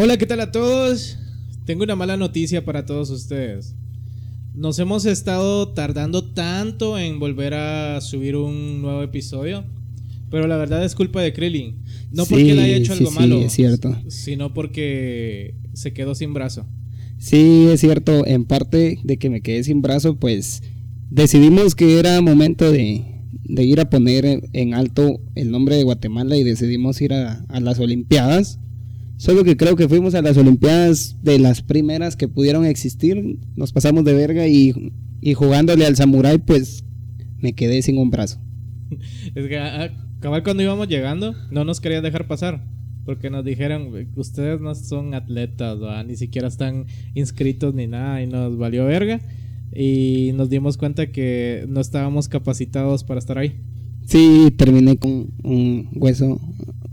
Hola, ¿qué tal a todos? Tengo una mala noticia para todos ustedes. Nos hemos estado tardando tanto en volver a subir un nuevo episodio, pero la verdad es culpa de Krillin. No porque él haya hecho algo malo, es cierto. sino porque se quedó sin brazo. Sí, es cierto. En parte de que me quedé sin brazo, pues decidimos que era momento de, de ir a poner en alto el nombre de Guatemala y decidimos ir a, a las Olimpiadas. Solo que creo que fuimos a las Olimpiadas de las primeras que pudieron existir. Nos pasamos de verga y, y jugándole al samurái, pues me quedé sin un brazo. Es que ah, cabal cuando íbamos llegando, no nos querían dejar pasar. Porque nos dijeron, ustedes no son atletas, ¿va? ni siquiera están inscritos ni nada, y nos valió verga. Y nos dimos cuenta que no estábamos capacitados para estar ahí. Sí, terminé con un hueso.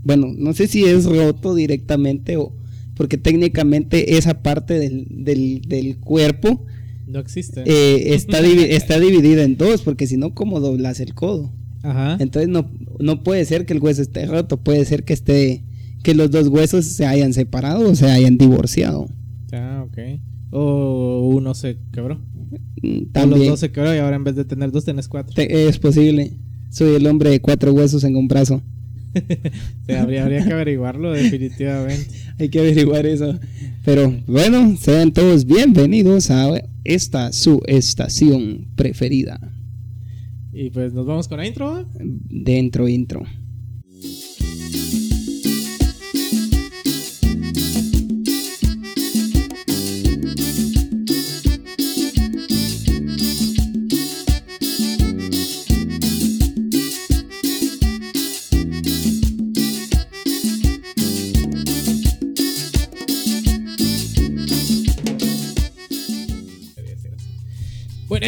Bueno, no sé si es roto directamente o. Porque técnicamente esa parte del, del, del cuerpo No existe. eh, está, divi- está dividida en dos, porque si no, ¿cómo doblas el codo? Ajá. Entonces no, no puede ser que el hueso esté roto, puede ser que esté que los dos huesos se hayan separado o se hayan divorciado. Ah, ok. O uno se quebró. Mm, O los También dos se quebró y ahora en vez de tener dos tenés cuatro. te- es posible. Soy el hombre de cuatro huesos en un brazo. Sí, habría, habría que averiguarlo definitivamente. Hay que averiguar eso. Pero bueno, sean todos bienvenidos a esta su estación preferida. Y pues nos vamos con la intro. Dentro intro.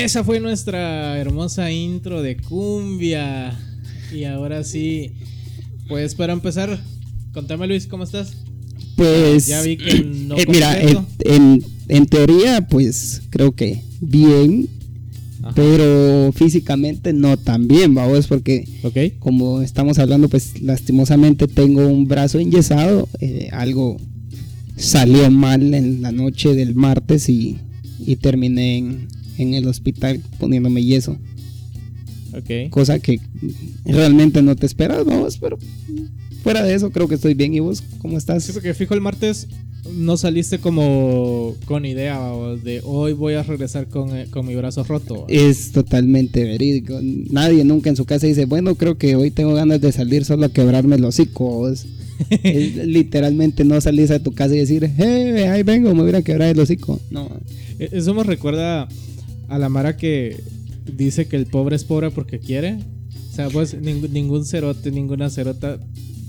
Esa fue nuestra hermosa intro de cumbia. Y ahora sí, pues para empezar, contame Luis, ¿cómo estás? Pues Ya vi que no eh, mira, en, completo. en- en teoría pues creo que bien, Ajá. pero físicamente no tan bien, vamos, porque como estamos hablando, pues lastimosamente tengo un brazo enyesado, eh, algo salió mal en la noche del martes y, y terminé en, en el hospital poniéndome yeso, Ok. cosa que realmente no te esperas, vamos, pero fuera de eso creo que estoy bien. ¿Y vos cómo estás? Sí, porque fijo el martes no saliste como con idea o de hoy voy a regresar con, eh, con mi brazo roto. Es totalmente verídico. Nadie nunca en su casa dice, bueno, creo que hoy tengo ganas de salir solo a quebrarme el hocico. Es- es literalmente no salís a tu casa y decir, hey, ahí vengo, me voy a quebrar el hocico. No. E- Eso me recuerda a la Mara que dice que el pobre es pobre porque quiere. O sea, pues ning- ningún cerote, ninguna cerota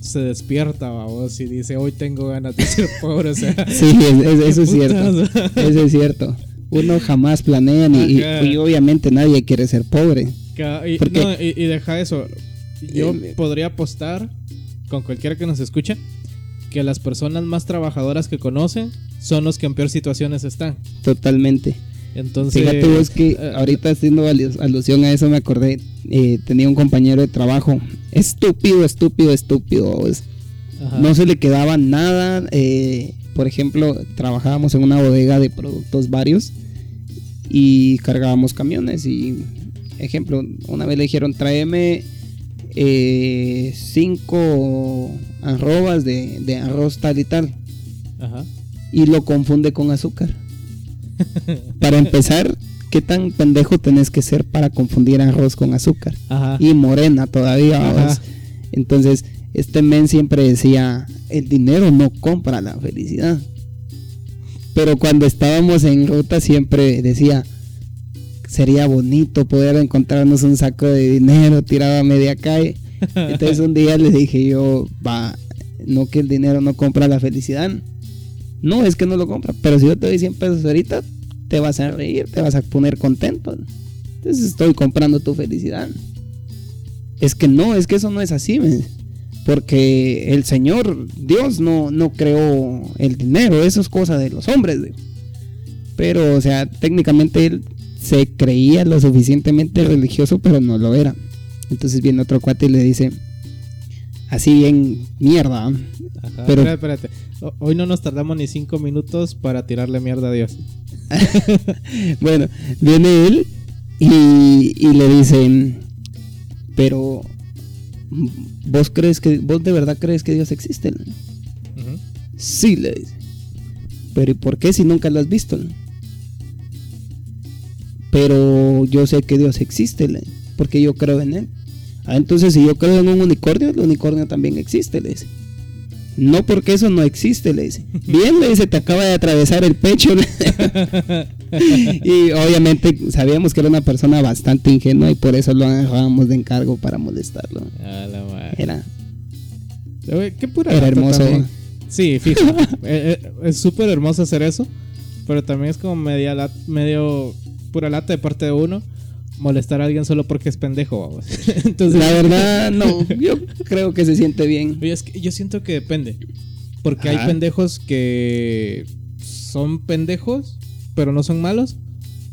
se despierta, vamos, y dice, hoy tengo ganas de ser pobre. O sea, Sí, es- es- eso es cierto. Eso es cierto. Uno jamás planea ni, y, y obviamente nadie quiere ser pobre. Y, Porque- no, y- y deja eso. Yo Eh, podría apostar con cualquiera que nos escuche que las personas más trabajadoras que conocen son los que en peor situaciones están. Totalmente. Entonces, Fíjate vos que eh, ahorita haciendo alu- alusión a eso me acordé, eh, tenía un compañero de trabajo, estúpido, estúpido, estúpido. vos. ajá. No se le quedaba nada. eh, por ejemplo, trabajábamos en una bodega de productos varios y cargábamos camiones. Y, ejemplo, una vez le dijeron, tráeme eh, cinco arrobas de, de arroz tal y tal. Ajá. Y lo confunde con azúcar. Para empezar, ¿qué tan pendejo tenés que ser para confundir arroz con azúcar? Ajá. y morena todavía. Ajá. Entonces, este men siempre decía, el dinero no compra la felicidad. Pero cuando estábamos en ruta siempre decía, sería bonito poder encontrarnos un saco de dinero tirado a media calle. Entonces un día le dije yo, va, no que el dinero no compra la felicidad. No, es que no lo compra. Pero si yo te doy 100 pesos ahorita, te vas a reír, te vas a poner contento. Entonces estoy comprando tu felicidad. Es que no, es que eso no es así, men. porque el Señor, Dios no, no creó el dinero, eso es cosa de los hombres. digo. Pero, o sea, técnicamente él se creía lo suficientemente religioso, pero no lo era. Entonces viene otro cuate y le dice, así bien mierda. Ajá, Pero- espérate, espérate. Hoy no nos tardamos ni cinco minutos para tirarle mierda a Dios. Bueno, viene él y, y le dicen, pero vos crees que, vos de verdad crees que Dios existe. Sí, le dice. Pero ¿y por qué si nunca lo has visto? Pero yo sé que Dios existe, le porque yo creo en él. Ah, entonces si yo creo en un unicornio, el unicornio también existe, le dice. No porque eso no existe, le dice. Bien, le dice, te acaba de atravesar el pecho. y obviamente sabíamos que era una persona bastante ingenua y por eso lo dejábamos de encargo para molestarlo. A la madre. Era, Qué pura era hermoso. también. Sí, fijo. Eh, eh, es súper hermoso hacer eso. Pero también es como media medio pura lata de parte de uno molestar a alguien solo porque es pendejo. vamos. Entonces, La verdad, no. Yo creo que se siente bien. Oye, es que yo siento que depende. Porque Ajá. hay pendejos que son pendejos, pero no son malos.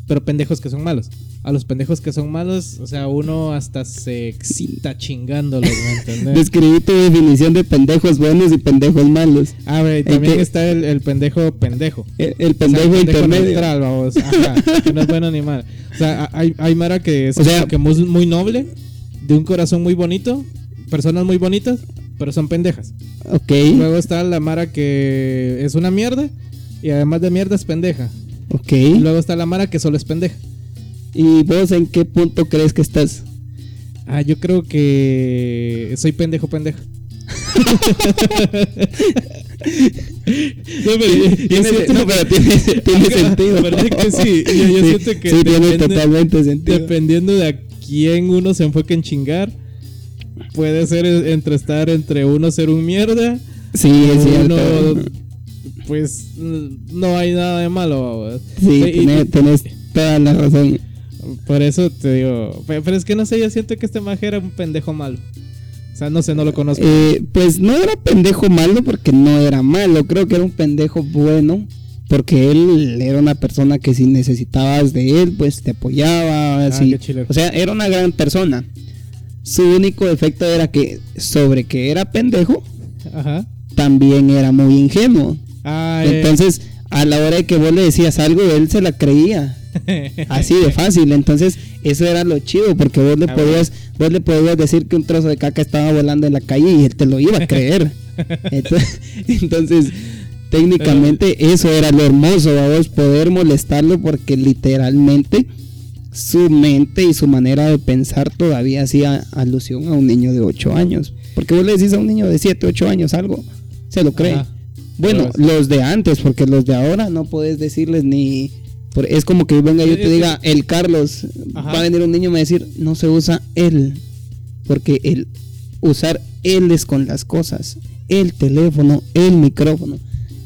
Pero pendejos que son malos. A los pendejos que son malos, o sea, uno hasta se excita chingándolos, ¿me entiendes? Describí tu definición de pendejos buenos y pendejos malos. Ah, ¿En también está el, el pendejo pendejo. El, el O sea, pendejo el intermedio. neutral, vamos. Ajá, que no es bueno ni mal. O sea, hay, hay Mara que es O sea- que muy, muy noble, de un corazón muy bonito, personas muy bonitas, pero son pendejas. Ok, Luego está la Mara que es una mierda y además de mierda es pendeja. ok. Y luego está la Mara que solo es pendeja. ¿Y vos en qué punto crees que estás? Ah, yo creo que soy pendejo pendeja. no, pero yo- siento no, pero tiene, tiene sentido. ¿verdad que sí? Yo- yo siento que sí, tiene totalmente sentido. Dependiendo de a quién uno se enfoque en chingar, puede ser entre estar entre uno ser un mierda, Sí, es cierto. uno, pues no hay nada de malo. Sí, y- tenés, tenés toda la razón. Por eso te digo, pe- pero es que no sé, yo siento que este maje era un pendejo malo. O sea, no sé, no lo conozco. Eh, pues no era pendejo malo porque no era malo, creo que era un pendejo bueno porque él era una persona que si necesitabas de él, pues te apoyaba, Ah, así. O sea, era una gran persona. Su único defecto era que sobre que era pendejo, Ajá. también era muy ingenuo. Ah, eh, Entonces, a la hora de que vos le decías algo, él se la creía. Así de fácil. Entonces, eso era lo chido, porque vos le Ah, podías, vos le podías decir que un trozo de caca estaba volando en la calle y él te lo iba a creer. Entonces, entonces, técnicamente eso era lo hermoso, vos poder molestarlo porque literalmente su mente y su manera de pensar todavía hacía alusión a un niño de 8 años. Porque vos le decís a un niño de 7, 8 años algo, se lo cree. Ajá. Bueno, los de antes, porque los de ahora no puedes decirles ni. Es como que venga yo te diga, el Carlos, Ajá. va a venir un niño y me va a decir, no se usa él. Porque el usar él es con las cosas, el teléfono, el micrófono.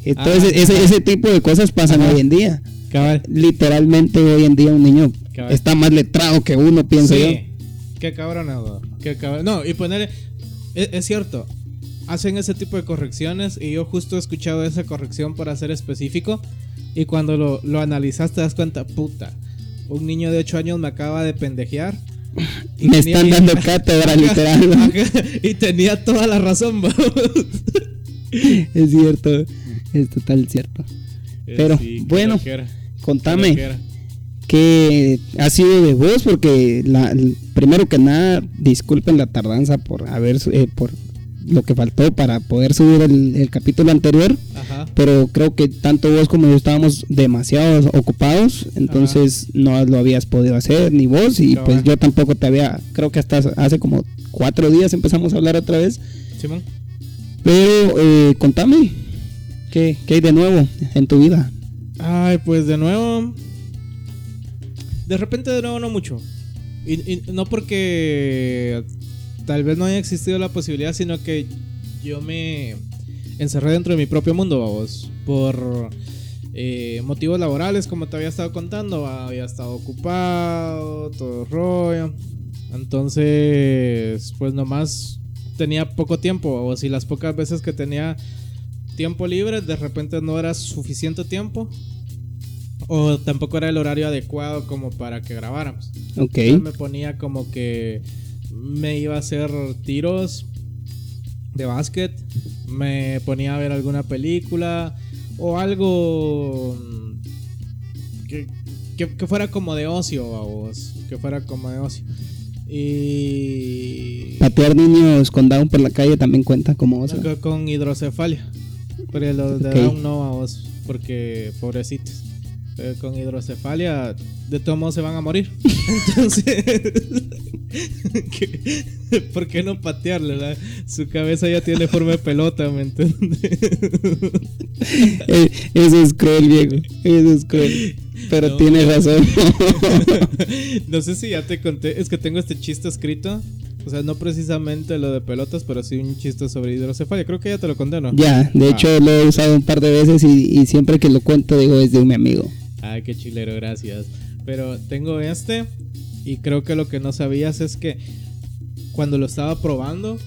Entonces, Ah, ese, ese tipo de cosas pasan Ajá. hoy en día. Cabal. Literalmente hoy en día un niño Cabal. está más letrado que uno, pienso sí. yo. Qué cabrón, ¿no? Qué cabrón. No, y ponerle. Es, es cierto. Hacen ese tipo de correcciones y yo justo he escuchado esa corrección para ser específico. Y cuando lo, lo analizas te das cuenta, puta. Un niño de 8 años me acaba de pendejear. y Me tenía- están dando cátedra, literal. Y tenía toda la razón, vamos. Es cierto, es total cierto. Pero, Sí, qué bueno, qué Contame. que ha sido de vos porque la, primero que nada disculpen la tardanza por haber eh, por lo que faltó para poder subir el, el capítulo anterior Ajá. pero creo que tanto vos como yo estábamos demasiado ocupados entonces no lo habías podido hacer ni vos y Cabal. pues yo tampoco te había creo que hasta hace como cuatro días empezamos a hablar otra vez Simón. pero eh, contame ¿qué, qué hay de nuevo en tu vida Ay, pues de nuevo. De repente de nuevo no mucho. Y, y no porque tal vez no haya existido la posibilidad, sino que yo me encerré dentro de mi propio mundo, vamos. Por eh, motivos laborales, como te había estado contando. Había estado ocupado, todo rollo. Entonces, pues nomás tenía poco tiempo. O si las pocas veces que tenía tiempo libre, de repente no era suficiente tiempo. O tampoco era el horario adecuado como para que grabáramos. ok Entonces me ponía como que me iba a hacer tiros de básquet, me ponía a ver alguna película o algo mm, que, que- que fuera como de ocio, vamos, que fuera como de ocio. Y Patear niños con Down por la calle también cuenta como oso. con- hidrocefalia. Pero los de. Down no, vamos, porque pobrecitos. Pero con hidrocefalia, de todos modos se van a morir. Entonces, ¿qué- ¿por qué no patearle? la- Su cabeza ya tiene forma de pelota, ¿me entiendes? Eh, Eso es cruel, viejo. Eso es cruel. Pero No. tienes razón. no sé si ya te conté, es que tengo este chiste escrito. O sea, no precisamente lo de pelotas, pero sí un chiste sobre hidrocefalia. Creo que ya te lo conté, ¿no? ya, de Ah. hecho lo he usado un par de veces y, y siempre que lo cuento digo es de mi amigo. Ay, qué chilero, gracias. Pero tengo este y creo que lo que no sabías es que cuando lo estaba probando,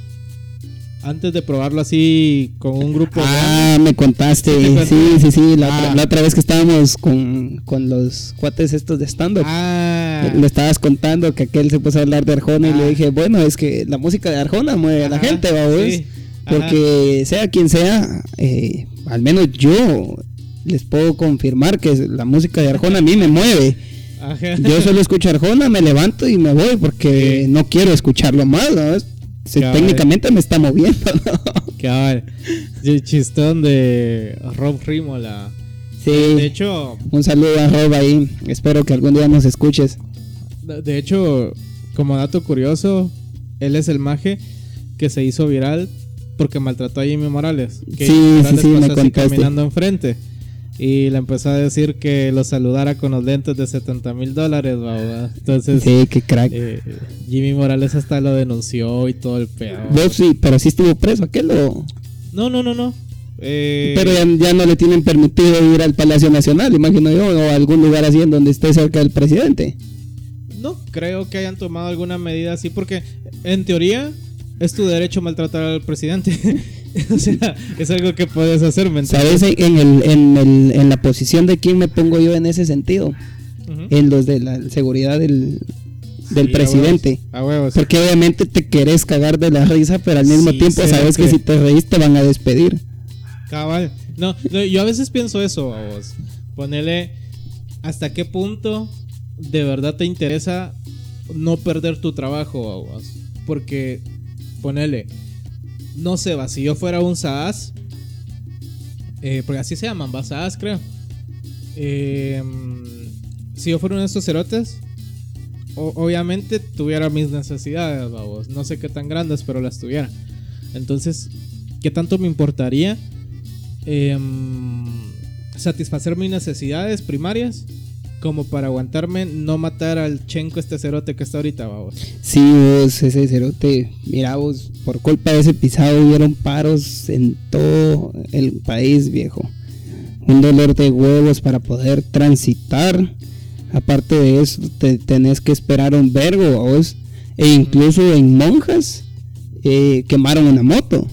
antes de probarlo así con un grupo Ah, me contaste. Sí. Sí, sí, sí. La, otra, Ah. la otra vez que estábamos con, con los cuates estos de stand-up. Ah, Le estabas contando que aquel se puso a hablar de Arjona y Ah. le dije, bueno, es que la música de Arjona mueve a la gente, sí, ajá. Porque sea quien sea, eh, al menos yo les puedo confirmar que la música de Arjona a mí me mueve. Ajá. Yo solo escucho Arjona, me levanto y me voy porque Sí. no quiero escucharlo más, ¿no? Cabal. técnicamente me está moviendo, ¿no? Cabal. Y chistón de Rob Rimola. Sí. De hecho, Un saludo a Rob ahí. Espero que algún día nos escuches. de hecho, como dato curioso, él es el maje que se hizo viral porque maltrató a Jimmy Morales. Que Sí, Jimmy sí, Morales sí, me así contaste. caminando enfrente. Y le empezó a decir que lo saludara con los lentes de 70 mil dólares, babá. Entonces, Sí, qué crack. eh, Jimmy Morales hasta lo denunció y todo el pedo. Vos sí, pero sí estuvo preso aquel o... No, no, no, no. Eh, Pero ya, ya no le tienen permitido ir al Palacio Nacional, imagino yo, o a algún lugar así en donde esté cerca del presidente. No creo que hayan tomado alguna medida así porque en teoría es tu derecho maltratar al presidente. o sea, es algo que puedes hacer, ¿me entiendes? ¿Sabes en, el, en, el, en la posición de quién me pongo yo en ese sentido? En los de la seguridad del, del Sí, presidente. A huevos. A huevos. Porque obviamente te querés cagar de la risa, pero al mismo Sí, tiempo sabes que que- si te reís te van a despedir. Cabal. No, no, yo a veces pienso eso, a vos. Ponele hasta qué punto de verdad te interesa no perder tu trabajo, a vos. Porque, ponele, no sé, va, si yo fuera un SAAS, eh, porque así se llaman, va, SAAS creo. Eh, si yo fuera uno de estos cerotes, obviamente tuviera mis necesidades, vamos. No sé qué tan grandes, pero las tuviera. Entonces, ¿qué tanto me importaría em, satisfacer mis necesidades primarias como para aguantarme no matar al chenco este cerote que está ahorita, vamos? Sí, vos, ese cerote, mira vos, por culpa de ese pisado hubieron paros en todo el país, viejo. Un dolor de huevos para poder transitar. Aparte de eso, te tenés que esperar un vergo, vos. E incluso en monjas eh, quemaron una moto.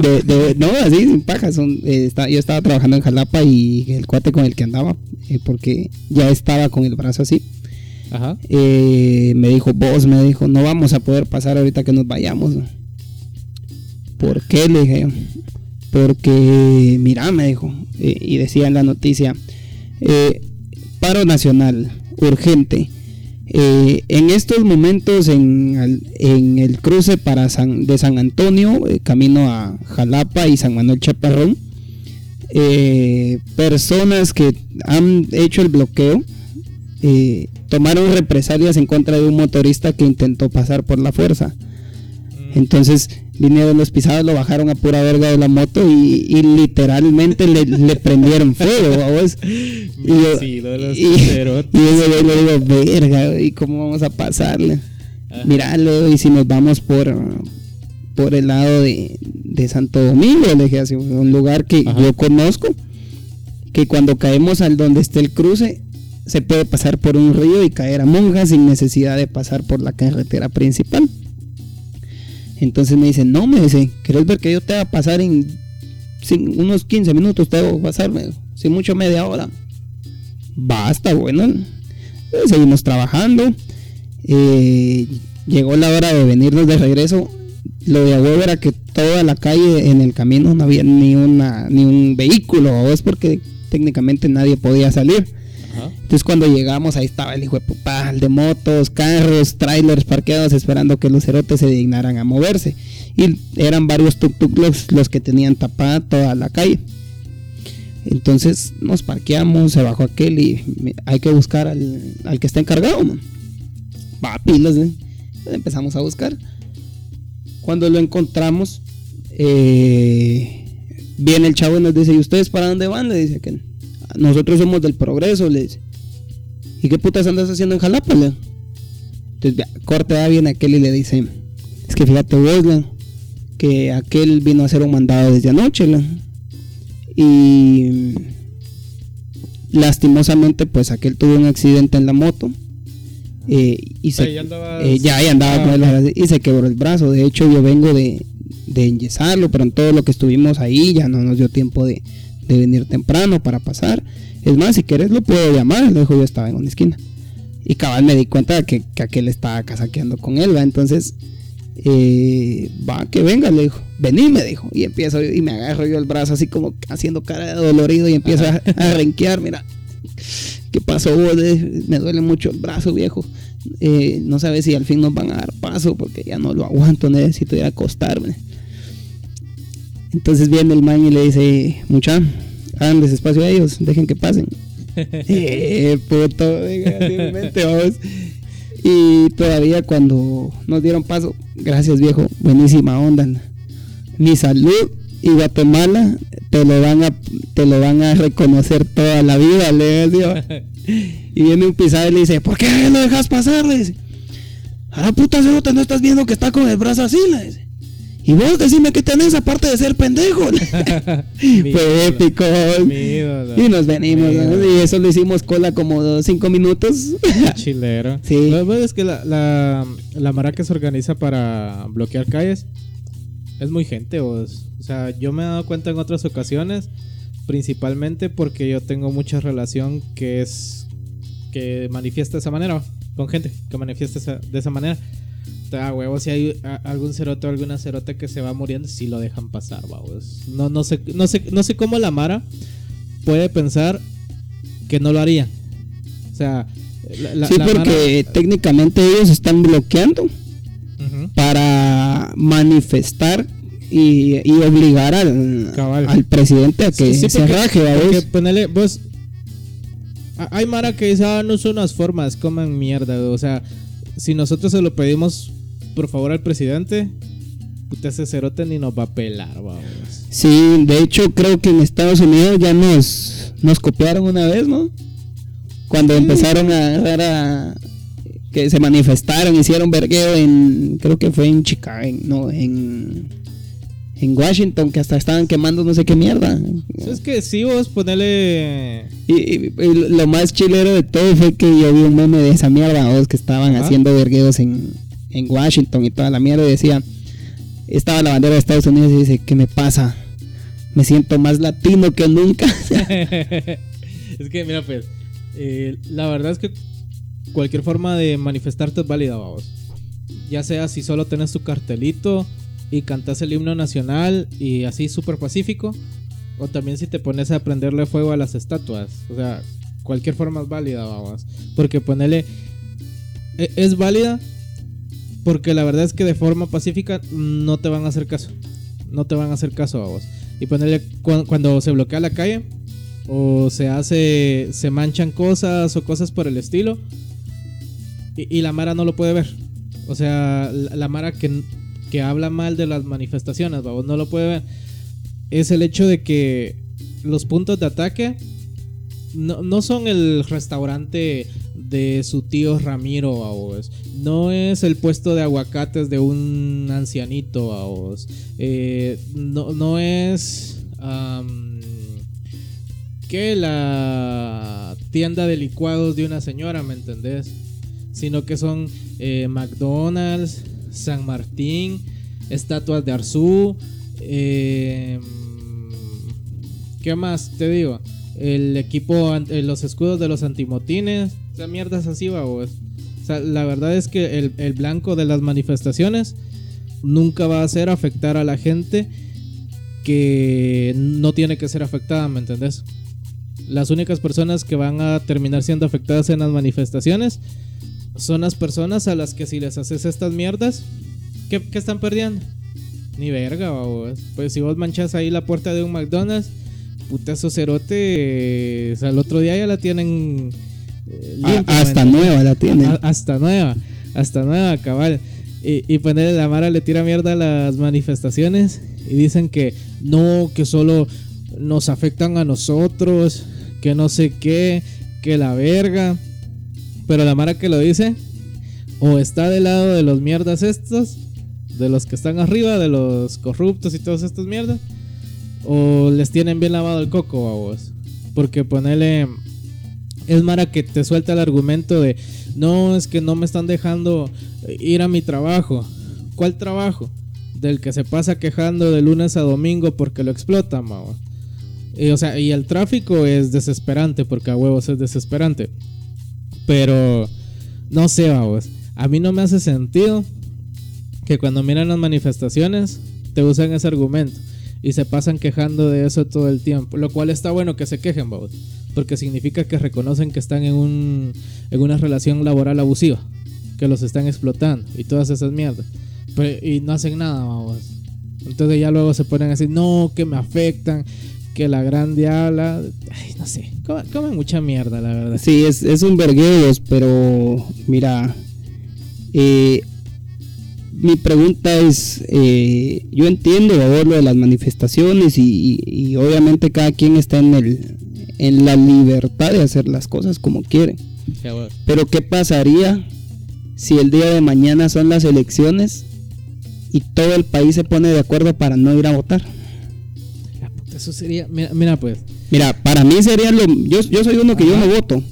De, de- no, así, sin paja. Son, eh, está- yo estaba trabajando en Jalapa y el cuate con el que andaba, eh, porque ya estaba con el brazo así, Ajá. eh, me dijo, vos, me dijo, no vamos a poder pasar ahorita que nos vayamos. ¿Por qué? Le dije yo. Porque, mira, me dijo, y decía en la noticia, paro nacional, urgente. Eh, en estos momentos en, en el cruce para San, de San Antonio, eh, camino a Jalapa y San Manuel Chaparrón, eh, personas que han hecho el bloqueo eh, tomaron represalias en contra de un motorista que intentó pasar por la fuerza. Entonces vinieron los pisados, lo bajaron a pura verga de la moto y, y literalmente le, le prendieron fuego, ¿vos? Y yo, Sí, lo de los y- y yo le digo, verga, ¿y cómo vamos a pasarle? Ajá. Mira, le digo, y si nos vamos por, por el lado de, de Santo Domingo, le dije así, un lugar que Ajá. yo conozco, que cuando caemos al donde esté el cruce, se puede pasar por un río y caer a monjas sin necesidad de pasar por la carretera principal. Entonces me dice, no, me dice, ¿querés ver que yo te haga pasar en unos 15 minutos? Te hago pasar, me dijo, sin mucho media hora. Basta, bueno. Seguimos trabajando. Eh, llegó la hora de venirnos de regreso. Lo de a huevo era que toda la calle en el camino no había ni una ni un vehículo, es porque técnicamente nadie podía salir. Entonces cuando llegamos ahí estaba el hijo de puta, el de motos, carros, trailers parqueados esperando que los cerotes se dignaran a moverse. Y eran varios tuk-tuk los, que tenían tapada toda la calle. Entonces nos parqueamos, se bajó aquel y hay que buscar al, que está encargado. Va, pilas, ¿eh? empezamos a buscar. Cuando lo encontramos, eh, viene el chavo y nos dice, ¿y ustedes para dónde van? Le dice que nosotros somos del progreso, le dice. ¿Y qué putas andas haciendo en Jalapa? Le? Entonces, corte va bien aquel y le dice, es que fíjate vos, que aquel vino a hacer un mandado desde anoche, y lastimosamente pues aquel tuvo un accidente en la moto eh, y se, eh, ya, andaba con ah, y se quebró el brazo. De hecho, yo vengo de, de enyesarlo, pero en todo lo que estuvimos ahí ya no nos dio tiempo de, venir temprano para pasar. Es más, si quieres lo puedo llamar. Le dijo, yo estaba en una esquina. Y cabal me di cuenta de que, que aquel estaba casaqueando con él, ¿va? Entonces, eh, va, que venga, le dijo. Vení, me dijo. Y empiezo, y me agarro yo el brazo así como haciendo cara de dolorido y empiezo a, a renquear, mira. ¿Qué pasó? Me duele mucho el brazo, viejo. Eh, no sabes si al fin nos van a dar paso porque ya no lo aguanto, necesito ir a acostarme. Entonces viene el man y le dice, mucha, hagan despacio a ellos, dejen que pasen. eh, puto, vamos. Y todavía cuando nos dieron paso, gracias viejo, buenísima onda. Mi salud y Guatemala te lo van a te lo van a reconocer toda la vida, le digo. Y viene un pisado y le dice, ¿por qué lo dejas pasar? Le dice, a la puta no estás viendo que está con el brazo así, le dice. Y vos decime qué tenés aparte de ser pendejo. Fue épico. y nos venimos. Y eso lo hicimos cola como cinco minutos. Chilero. Sí. Lo es que la, la, la mara que se organiza para bloquear calles es muy gente. Vos. O sea, yo me he dado cuenta en otras ocasiones. Principalmente porque yo tengo mucha relación que es. que manifiesta de esa manera. Con gente que manifiesta de esa manera a huevo, si hay algún cerote o alguna cerote que se va muriendo, si lo dejan pasar, vamos. No, no, sé, no, sé, no sé cómo la Mara puede pensar que no lo haría. O sea, sí, porque técnicamente ellos están bloqueando para manifestar y, obligar al, al, presidente a que se raje, vos, hay Mara que dice, ah, no son las formas, coman mierda, o sea, si nosotros se lo pedimos por favor al presidente, puta ese cerote ni nos va a pelar, vamos. Sí, de hecho creo que en Estados Unidos ya nos, nos copiaron una vez, ¿no? Cuando empezaron a agarrar a que se manifestaron, hicieron vergueo en creo que fue en Chicago, no, en en Washington que hasta estaban quemando no sé qué mierda. Es que sí, vos ponele. Y, lo más chilero de todo fue que yo vi un meme de esa mierda, vos, que estaban haciendo vergueos en, en Washington y toda la mierda y decía, estaba la bandera de Estados Unidos y dice, ¿qué me pasa? Me siento más latino que nunca. es que, mira, pues, eh, la verdad es que cualquier forma de manifestarte es válida, vamos. Ya sea si solo tenés tu cartelito y cantas el himno nacional y así súper pacífico, o también si te pones a prenderle fuego a las estatuas. O sea, cualquier forma es válida, vamos. Porque ponerle... E, es válida porque la verdad es que de forma pacífica no te van a hacer caso. No te van a hacer caso a vos. Y ponerle cuando se bloquea la calle o se hace, se manchan cosas o cosas por el estilo. Y, la Mara no lo puede ver. O sea, la, Mara que, que habla mal de las manifestaciones, vos no lo puede ver. Es el hecho de que los puntos de ataque no, no son el restaurante de su tío Ramiro, vos. No es el puesto de aguacates de un ancianito. Eh, no, no es... que la tienda de licuados de una señora, ¿me entendés? Sino que son eh, McDonald's, San Martín, estatuas de Arzú. Eh, ¿Qué más te digo? El equipo, los escudos de los antimotines, o sea, mierdas así, va, O sea, la verdad es que el, blanco de las manifestaciones nunca va a ser afectar a la gente que no tiene que ser afectada, ¿me entendés? Las únicas personas que van a terminar siendo afectadas en las manifestaciones son las personas a las que si les haces estas mierdas, ¿qué, qué están perdiendo? Ni verga, babos. Pues si vos manchas ahí la puerta de un McDonald's, puta esos cerotes, al otro día ya la tienen eh, A- limpia, hasta nueva la tienen. A- hasta nueva, hasta nueva, cabal. Y, y ponerle la Mara le tira mierda a las manifestaciones y dicen que no, que solo nos afectan a nosotros, que no sé qué, que la verga. Pero la Mara que lo dice, o está del lado de los mierdas estos, de los que están arriba, de los corruptos y todas estas mierdas, o les tienen bien lavado el coco a vos. Porque ponele. Es Mara que te suelta el argumento de no, es que no me están dejando ir a mi trabajo. ¿Cuál trabajo? Del que se pasa quejando de lunes a domingo porque lo explotan, mao. Y, o sea, y el tráfico es desesperante porque a huevos es desesperante. Pero no sé, vamos. A mí no me hace sentido que cuando miran las manifestaciones te usan ese argumento y se pasan quejando de eso todo el tiempo. Lo cual está bueno que se quejen, vamos. Porque significa que reconocen que están en, un, en una relación laboral abusiva. Que los están explotando y todas esas mierdas. Pero- y no hacen nada, vamos. Entonces ya luego se ponen a decir, no, que me afectan, que la gran diabla. Ay, no sé. Comen mucha mierda, la verdad. Sí, es, es un vergueos, pero mira, eh, mi pregunta es, eh, yo entiendo favor, lo de las manifestaciones y, y- y obviamente cada quien está en, el, en la libertad de hacer las cosas como quiere. Ya. Pero ¿qué pasaría si el día de mañana son las elecciones y todo el país se pone de acuerdo para no ir a votar? Eso sería. Mira, mira pues. Mira, para mí sería lo... Yo, yo soy uno que yo no voto.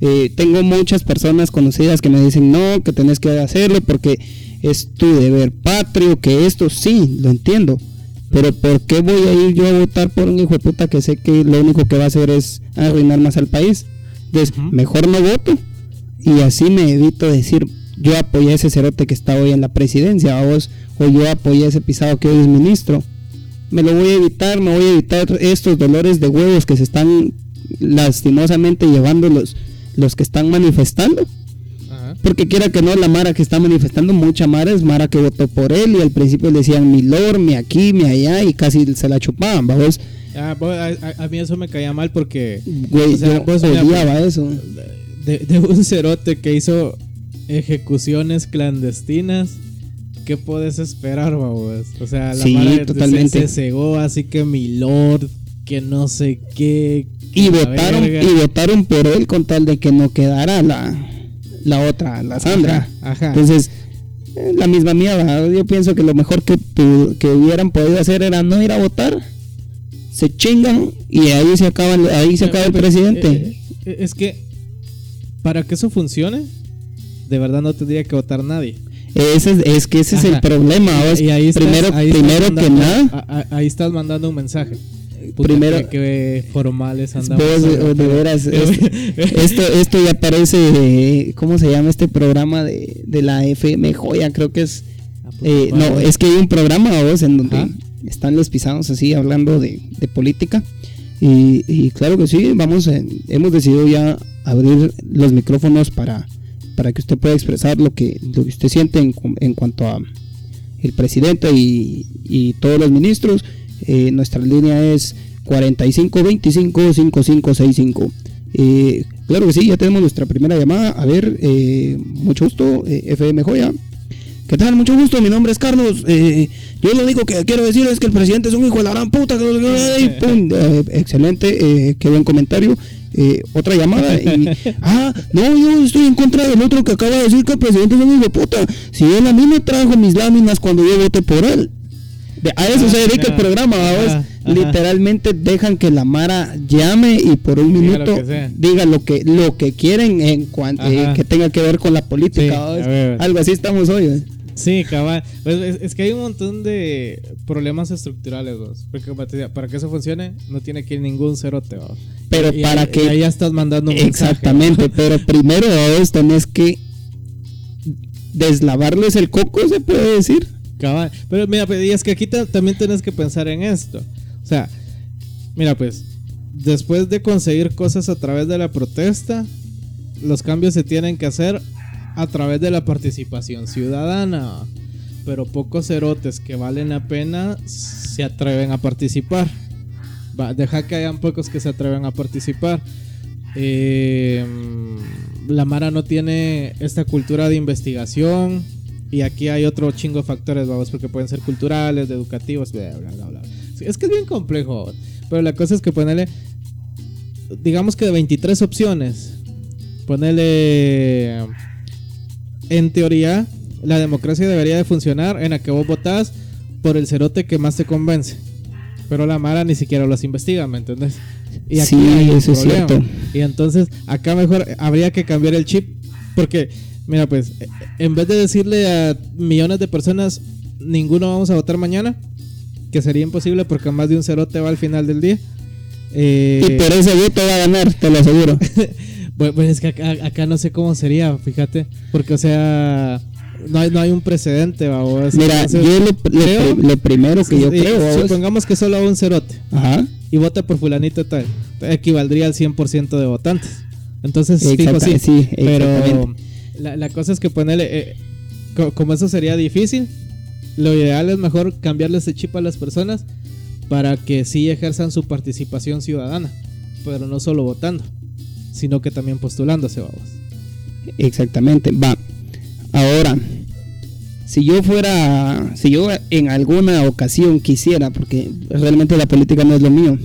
Eh, tengo muchas personas conocidas que me dicen, no, que tenés que hacerlo porque es tu deber patrio, que esto sí, lo entiendo. Pero ¿por qué voy a ir yo a votar por un hijo de puta que sé que lo único que va a hacer es arruinar más al país? Entonces, mejor no voto. Y así me evito decir, yo apoyé a ese cerote que está hoy en la presidencia, a vos, o yo apoyé a ese pisado que hoy es ministro me lo voy a evitar, me voy a evitar estos dolores de huevos que se están lastimosamente llevando los, los que están manifestando. Ajá. Porque quiera que no, la Mara que está manifestando, mucha Mara es Mara que votó por él y al principio le decían mi lord, mi aquí, mi allá y casi se la chupaban, vamos. Ah, vos- a, a- mí eso me caía mal porque. Güey, O sea, yo vos, odiaba eso. de, de un cerote que hizo ejecuciones clandestinas. ¿Qué puedes esperar, babos? O sea, la Sí, mara totalmente. Se, se cegó, así que mi lord, que no sé qué. Y votaron, verga. y votaron por él con tal de que no quedara la, la otra, la Sandra. Ajá, ajá. Entonces, eh, la misma mierda. Yo pienso que lo mejor que, que hubieran podido hacer era no ir a votar. Se chingan y ahí se acaba, el- ahí se acaba el presidente. eh, eh, es que para que eso funcione, de verdad no tendría que votar nadie. Ese es, es que ese es el problema. vos. Y ahí estás- primero ahí primero que nada, a- a- ahí estás mandando un mensaje. Puta, Primero- que, formales andamos. vos, de, veras, esto, esto ya parece, ¿cómo se llama este programa de, de la FM Joya? Creo que es Ah, Eh, no, es que hay un programa vos en donde Ajá. están los pisados así hablando de, de política. Y, y claro que sí, vamos, en- hemos decidido ya abrir los micrófonos para, para que usted pueda expresar lo que, lo que usted siente en, en cuanto a el presidente y, y todos los ministros. Eh, nuestra línea es 4525-5565. Eh, claro que sí, ya tenemos nuestra primera llamada. A ver, eh, mucho gusto, eh, FM Joya. ¿Qué tal? Mucho gusto, mi nombre es Carlos. Eh, yo lo único que quiero decir es que el presidente es un hijo de la gran puta. y pum, eh, excelente, eh, qué buen comentario. Eh, otra llamada. y- ah, no, yo estoy en contra del otro que acaba de decir que el presidente es un hijo de puta. Si él a mí me trajo mis láminas cuando yo voté por él. A eso se dedica el programa, ¿vamos? Literalmente dejan que la Mara llame y por un Diga lo minuto que diga lo que lo que quieren en cuanto Ajá. que tenga que ver con la política. Algo así estamos hoy. ¿eh? Sí, cabal. Pues es, es que hay un montón de problemas estructurales, vos. Porque para que eso funcione, no tiene que ir ningún cerote, vos. Pero Y- para que- y ahí ya estás mandando un mensaje, Exactamente, pero primero vos tenés que deslavarles el coco, se puede decir. Pero mira, pues, y es que aquí ta- también tienes que pensar en esto. O sea, mira, pues, después de conseguir cosas a través de la protesta, los cambios se tienen que hacer a través de la participación ciudadana. Pero pocos cerotes que valen la pena se atreven a participar. Va, deja que hayan pocos que se atreven a participar. Eh, la Mara no tiene esta cultura de investigación. Y aquí hay otro chingo de factores, vamos, porque pueden ser culturales, educativos, bla, bla, bla, bla. Es que es bien complejo. Pero la cosa es que ponerle, digamos que de 23 opciones, ponerle, en teoría, la democracia debería de funcionar en la que vos votás por el cerote que más te convence. Pero la Mara ni siquiera los investiga, ¿me entendés? Y aquí Sí, hay un eso es cierto. Y entonces acá mejor habría que cambiar el chip. Porque, mira, pues, eh, en vez de decirle a millones de personas, ninguno vamos a votar mañana, que sería imposible porque más de un cerote va al final del día. eh, Y por ese voto va a ganar, te lo aseguro. pues, pues es que acá, acá no sé cómo sería, fíjate. Porque, o sea, no hay, no hay un precedente, vamos. Mira, Entonces, yo lo, lo creo- lo primero que yo eh, creo, supongamos que solo va un cerote ajá, y vota por fulanito tal, equivaldría al 100% de votantes. Entonces, fijo, sí. sí, pero. La, la cosa es que ponerle, eh, co- como eso sería difícil, lo ideal es mejor cambiarle ese chip a las personas para que sí ejerzan su participación ciudadana, pero no solo votando, sino que también postulándose, vamos. exactamente. Va, ahora, si yo fuera, si yo en alguna ocasión quisiera, porque realmente la política no es lo mío,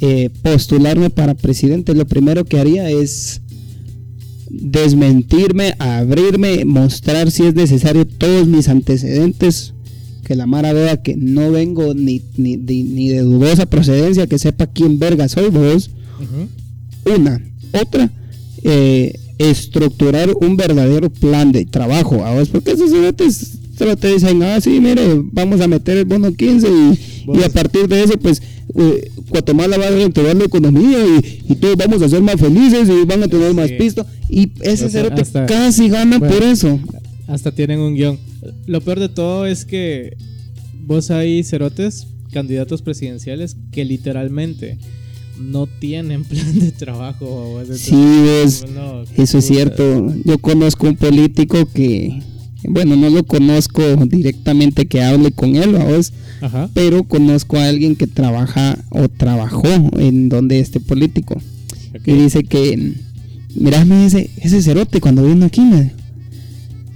eh, postularme para presidente, lo primero que haría es desmentirme, abrirme, mostrar si es necesario todos mis antecedentes, que la Mara vea que no vengo ni, ni, ni- ni de dudosa procedencia, que sepa quién verga soy vos. Una, otra, eh, estructurar un verdadero plan de trabajo. ¿a vos? Porque esos cerotes te dicen, ah, sí, mire, vamos a meter el bono 15 y, y a partir de eso, pues, eh, Guatemala va a reactivar la economía y, y todos vamos a ser más felices y van a tener más pisto. Y ese O sea, cerote hasta- casi gana bueno. por eso. Hasta tienen un guion. Lo peor de todo es que vos hay cerotes, candidatos presidenciales, que literalmente no tienen plan de trabajo. vos. Sí, es, no, eso es cierto. Yo conozco un político que, bueno, no lo conozco directamente que hable con él, vos, Ajá. pero conozco a alguien que trabaja o trabajó en donde este político. Y dice que, mira, me dice, ese cerote cuando vino aquí, me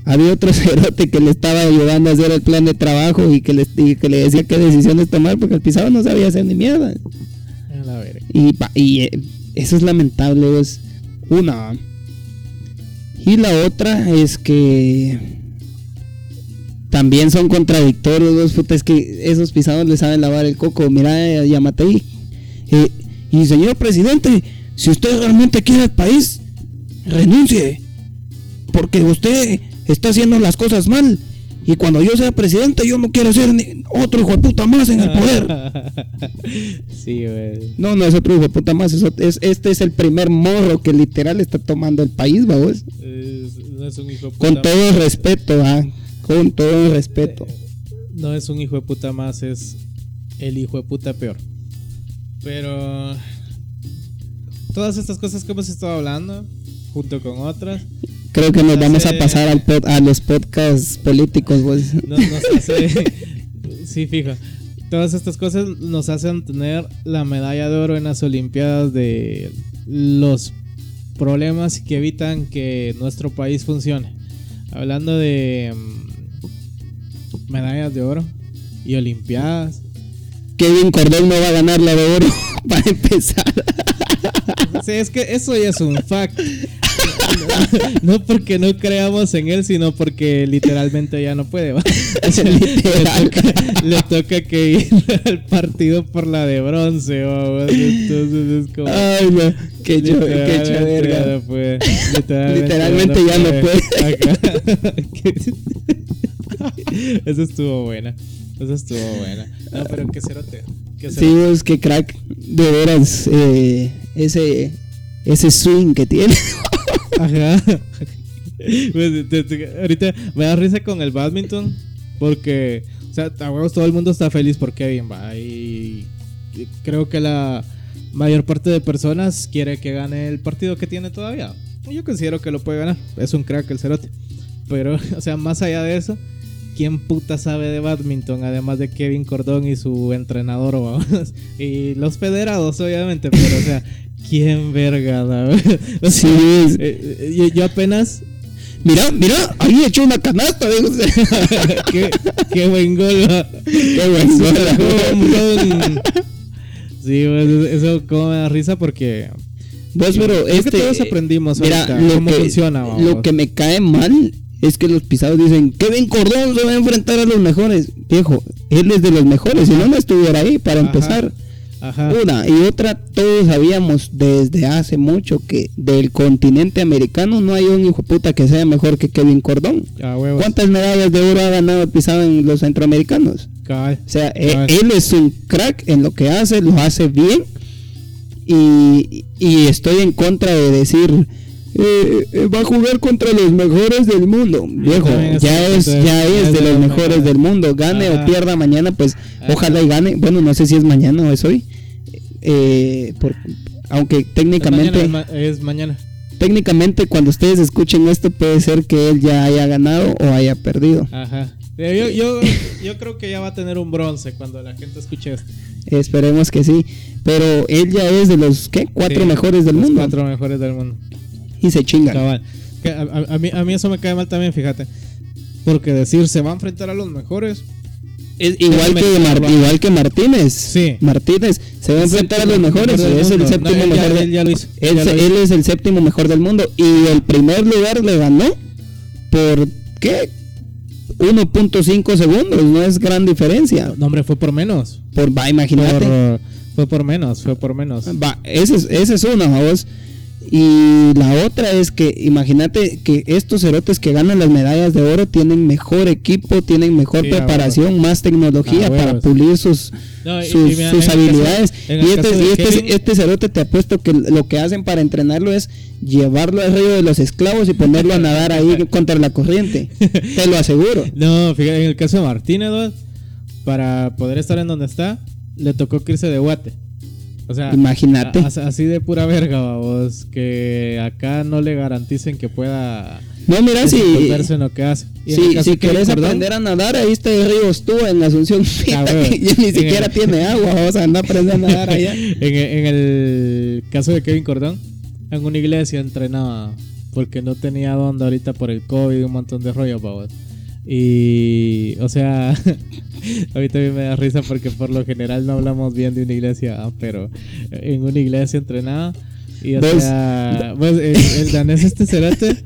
había otro cerote que le estaba ayudando a hacer el plan de trabajo y que le, y que le decía qué decisiones tomar porque el pisado no sabía hacer ni mierda. A la verga. Y, y, eh, eso es lamentable, es una. Y la otra es que también son contradictorios, dos puta, es que esos pisados le saben lavar el coco. Mira, eh, Yamatei. eh, y señor presidente, si usted realmente quiere el país, renuncie. Porque usted está haciendo las cosas mal. Y cuando yo sea presidente, yo no quiero ser ni- otro hijo de puta más en el poder. sí, güey. No, no es otro hijo de puta más. es es- este es el primer morro que literal está tomando el país, vamos. Es- no es un hijo de Con todo respeto, ah. Con todo el respeto. No es un hijo de puta más, es el hijo de puta peor. Pero todas estas cosas que hemos estado hablando, junto con otras, Creo que nos nos vamos a pasar al pod- a los podcasts políticos, pues. nos, nos hace. sí, fijo. Todas estas cosas nos hacen tener la medalla de oro en las Olimpiadas de los problemas que evitan que nuestro país funcione. Hablando de mm, medallas de oro y Olimpiadas. Kevin Cordón no va a ganar la de oro para empezar. Sí, es que eso ya es un fact. No porque no creamos en él, sino porque literalmente ya no puede. ¿va? O sea, le, toca, le toca que ir al partido por la de bronce. ¿va? Entonces es como. Ay, no. Qué cho- literalmente ya verga. no puede. Literalmente, Literalmente ya no Ajá. Eso estuvo buena. Eso estuvo buena. No, pero qué cerote. Qué Sí, cerote. pues qué crack. De veras, eh, ese, ese swing que tiene. Ajá. Pues, te- te- ahorita me da risa con el badminton. Porque, o sea, todo el mundo está feliz por Kevin, va. Y creo que la mayor parte de personas quiere que gane el partido que tiene todavía. Yo considero que lo puede ganar. Es un crack el cerote. Pero, o sea, más allá de eso, ¿quién puta sabe de badminton? Además de Kevin Cordón y su entrenador, vamos. Y los federados, obviamente. Pero, o sea, ¿quién verga? ¿no? O sea, Sí. eh, eh, yo, yo apenas. Mira, mira, ahí echó una canasta, digo. qué, qué buen gol. Qué buen gol. Sí, pues, eso como me da risa porque. Vos, pero Creo que este. todos aprendimos mira, ahorita lo cómo que, funciona, vamos. Lo que me cae mal es que los pisados dicen: Kevin Cordón se va a enfrentar a los mejores. Viejo, él es de los mejores, si no, no estuviera ahí para Ajá. empezar. Ajá. Una y otra, todos sabíamos desde hace mucho que del continente americano no hay un hijo puta que sea mejor que Kevin Cordón. ¿Cuántas medallas de oro ha ganado pisado en los centroamericanos? O sea, e- él es un crack en lo que hace, lo hace bien. Y, y estoy en contra de decir, eh, eh, va a jugar contra los mejores del mundo. Viejo, ya es, ya es de los mejores del mundo. Gane Ajá. o pierda mañana, pues Ajá. ojalá y gane. Bueno, no sé si es mañana o es hoy. Eh, por- aunque técnicamente, Es mañana, es técnicamente cuando ustedes escuchen esto puede ser que él ya haya ganado o haya perdido. Ajá. Yo, yo, yo creo que ya va a tener un bronce cuando la gente escuche esto. Esperemos que sí. Pero él ya es de los ¿qué? cuatro Sí, mejores del los mundo. Cuatro mejores del mundo. Y se chingan. Cabal. A, a- mí, a mí eso me cae mal también, fíjate. Porque decir se va a enfrentar a los mejores. Es igual, que Mar- igual que Martínez. Sí. Martínez se va a enfrentar a los mejores. Mejor del Es el séptimo mejor. de- él es el séptimo mejor del mundo. Y el primer lugar le ganó por ¿qué? 1.5 segundos. No es gran diferencia. No, hombre, fue por menos. Por va, imagínate. Por- fue por menos, fue por menos. Va, ese es, ese es uno, vos. Y la otra es que imagínate que estos cerotes que ganan las medallas de oro tienen mejor equipo, tienen mejor Sí, preparación, más tecnología para pulir sus, No, y- sus, y mira, sus en el caso- habilidades. y este, y este, este cerote te apuesto que lo que hacen para entrenarlo es llevarlo al río de los esclavos y ponerlo a nadar ahí contra la corriente. Te lo aseguro. No, fíjate, en el caso de Martínez, para poder estar en donde está, le tocó que irse de guate. O sea, Imagínate. así de pura verga, vos, que acá no le garanticen que pueda No, mira, si, en lo que hace. Y en si, Cordón, aprender a nadar, ahí está el río Estúa en Asunción. Ah, huevo. y ni siquiera el- tiene agua, vamos a andar a aprender a nadar allá. en, en el caso de Kevin Cordón, en una iglesia entrenaba porque no tenía dónde ahorita por el COVID y un montón de rollo, babos. Y, o sea, a mí me da risa porque por lo general no hablamos bien de una iglesia, ah, pero en una iglesia entrenaba. Y, o sea, pues, el, el danés este cerote,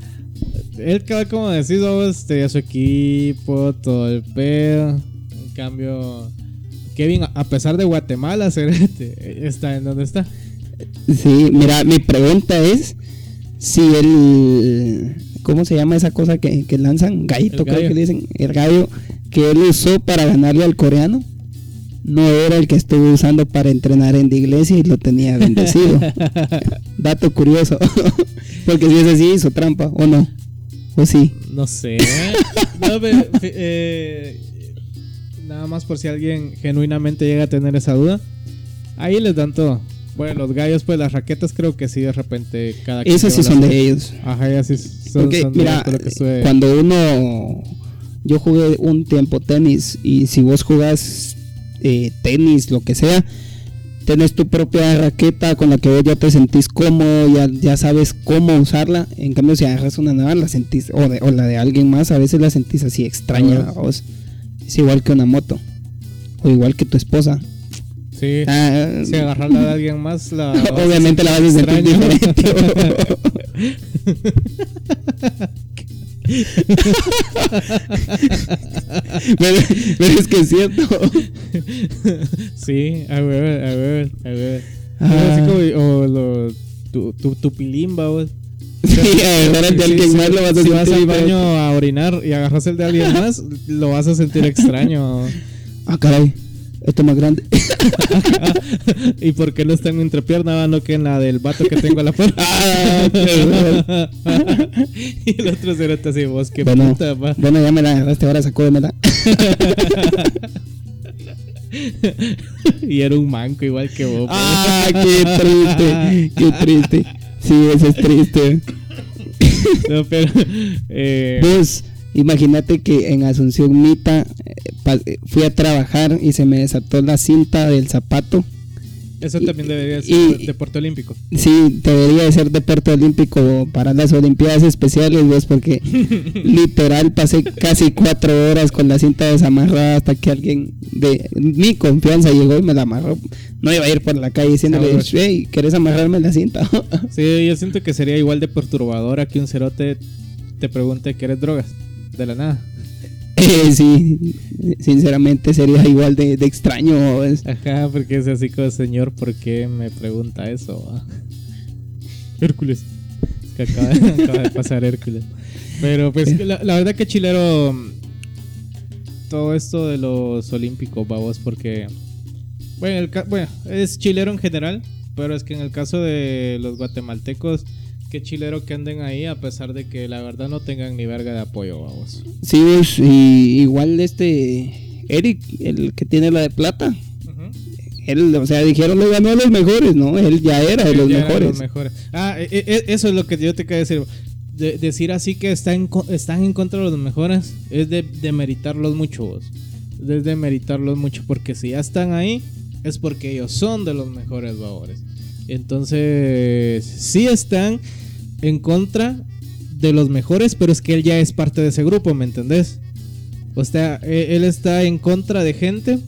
él, cada como decís, vos, tenía su equipo, todo el pedo. En cambio, Kevin, a pesar de Guatemala, cerote, está en donde está. Sí, mira, mi pregunta es si el... ¿Cómo se llama esa cosa que, que lanzan? Gallito, creo que le dicen. El gallo que él usó para ganarle al coreano. No era el que estuvo usando para entrenar en la iglesia y lo tenía bendecido. Dato curioso. Porque si es así, hizo trampa, ¿o no? ¿O sí? No sé. No, eh, nada más por si alguien genuinamente llega a tener esa duda. Ahí les dan todo. Bueno, los gallos, pues las raquetas creo que sí de repente cada quien Esas sí son de ellos. Ajá, ya sí son, Porque, son de mira, que estuve- cuando uno. Yo jugué un tiempo tenis y si vos jugás eh, tenis, lo que sea, tenés tu propia raqueta con la que vos ya te sentís cómodo, ya, ya sabes cómo usarla. En cambio, si agarras una nueva, la sentís, o, de- o la de alguien más, a veces la sentís así extraña. A vos. Es igual que una moto, o igual que tu esposa. Sí. Ah, Si agarrarla de alguien más, la Obviamente la vas a sentir diferente. pero, pero es que es cierto. sí, a ver, a ver, a ver. Ah. Así como, o lo, tu, tu, tu pilimba, vos. Sí, agarrar el de alguien sí, más lo vas a si sentir vas al baño a orinar y agarras el de alguien más, lo vas a sentir extraño. Ah, caray. Esto es más grande. ¿Y por qué no está en mi entrepierna, va? no que en la del vato que tengo a la puerta? Ah, y el otro cerote así, vos qué bueno, puta, va. bueno, ya me la agarraste, ahora sacúdemela. y era un manco igual que vos. pues. Ah, qué triste, qué triste. Sí, eso es triste. No, pero. Eh, Vos, imagínate que en Asunción Mita eh, eh, fui a trabajar y se me desató la cinta del zapato. eso también debería ser y- deporte olímpico. Sí, debería de ser deporte olímpico para las Olimpiadas Especiales, vos, porque literal pasé casi cuatro horas con la cinta desamarrada hasta que alguien de mi confianza llegó y me la amarró. No iba a ir por la calle diciéndole, hey, ¿querés amarrarme la cinta? Sí, yo siento que sería igual de perturbadora que un cerote te pregunte que eres drogas. De la nada. Eh, sí, sinceramente sería igual de, de extraño. Ajá, porque es así como, señor, ¿por qué me pregunta eso? va?" Hércules. Es que acaba, acaba de pasar Hércules. Pero pues la, la verdad que chilero mm, todo esto de los olímpicos, babos, porque bueno, el bueno, es chilero en general, pero es que en el caso de los guatemaltecos, qué chilero que anden ahí a pesar de que la verdad no tengan ni verga de apoyo, babos. Sí, vos, y igual este Eric, el que tiene la de plata. Él, o sea, dijeron le ganó a los mejores, ¿no? Él ya era de los Ya mejores. los mejores. Ah, e- e- eso es lo que yo te quería decir. De- decir así que está en co- están en contra de los mejores es de demeritarlos mucho. vos. Es demeritarlos mucho porque si ya están ahí es porque ellos son de los mejores babores. Entonces, sí están en contra de los mejores, pero es que él ya es parte de ese grupo, ¿me entendés? O sea, e- él está en contra de gente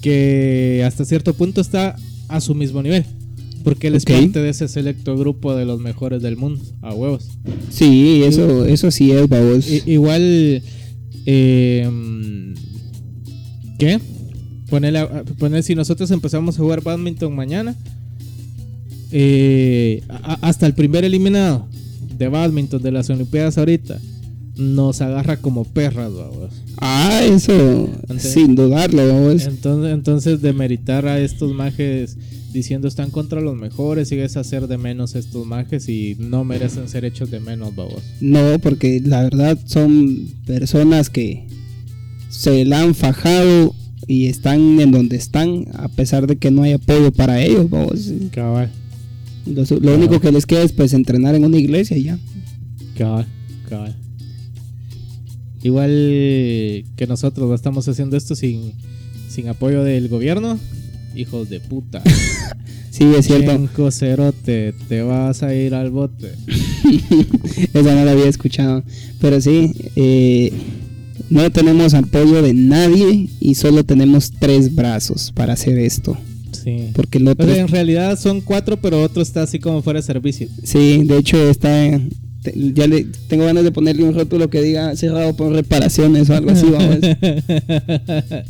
que hasta cierto punto está a su mismo nivel. Porque él es parte de ese selecto grupo de los mejores del mundo, a huevos. Sí, eso, eso sí es, babos. Igual, eh, ¿qué? Ponele, si nosotros empezamos a jugar badminton mañana, eh, hasta el primer eliminado de badminton de las Olimpiadas ahorita nos agarra como perras, babos. Ah, eso, sin dudarlo, babos. Entonces, entonces demeritar a estos majes diciendo están contra los mejores y es hacer de menos estos majes y no merecen ser hechos de menos, babos. No, porque la verdad son personas que se la han fajado y están en donde están a pesar de que no hay apoyo para ellos, babos. Cabal, Lo, lo único que les queda es pues entrenar en una iglesia y ya. cabal, cabal. Igual que nosotros estamos haciendo esto sin, sin apoyo del gobierno. Hijos de puta. Sí, es cierto. Cerote, te vas a ir al bote. Esa no la había escuchado. Pero sí, eh, no tenemos apoyo de nadie y solo tenemos tres brazos para hacer esto. Sí. Porque el otro... en realidad son cuatro, pero otro está así como fuera de servicio. Sí, de hecho está... te- Ya le tengo ganas de ponerle un rótulo que diga cerrado por reparaciones o algo así, vamos.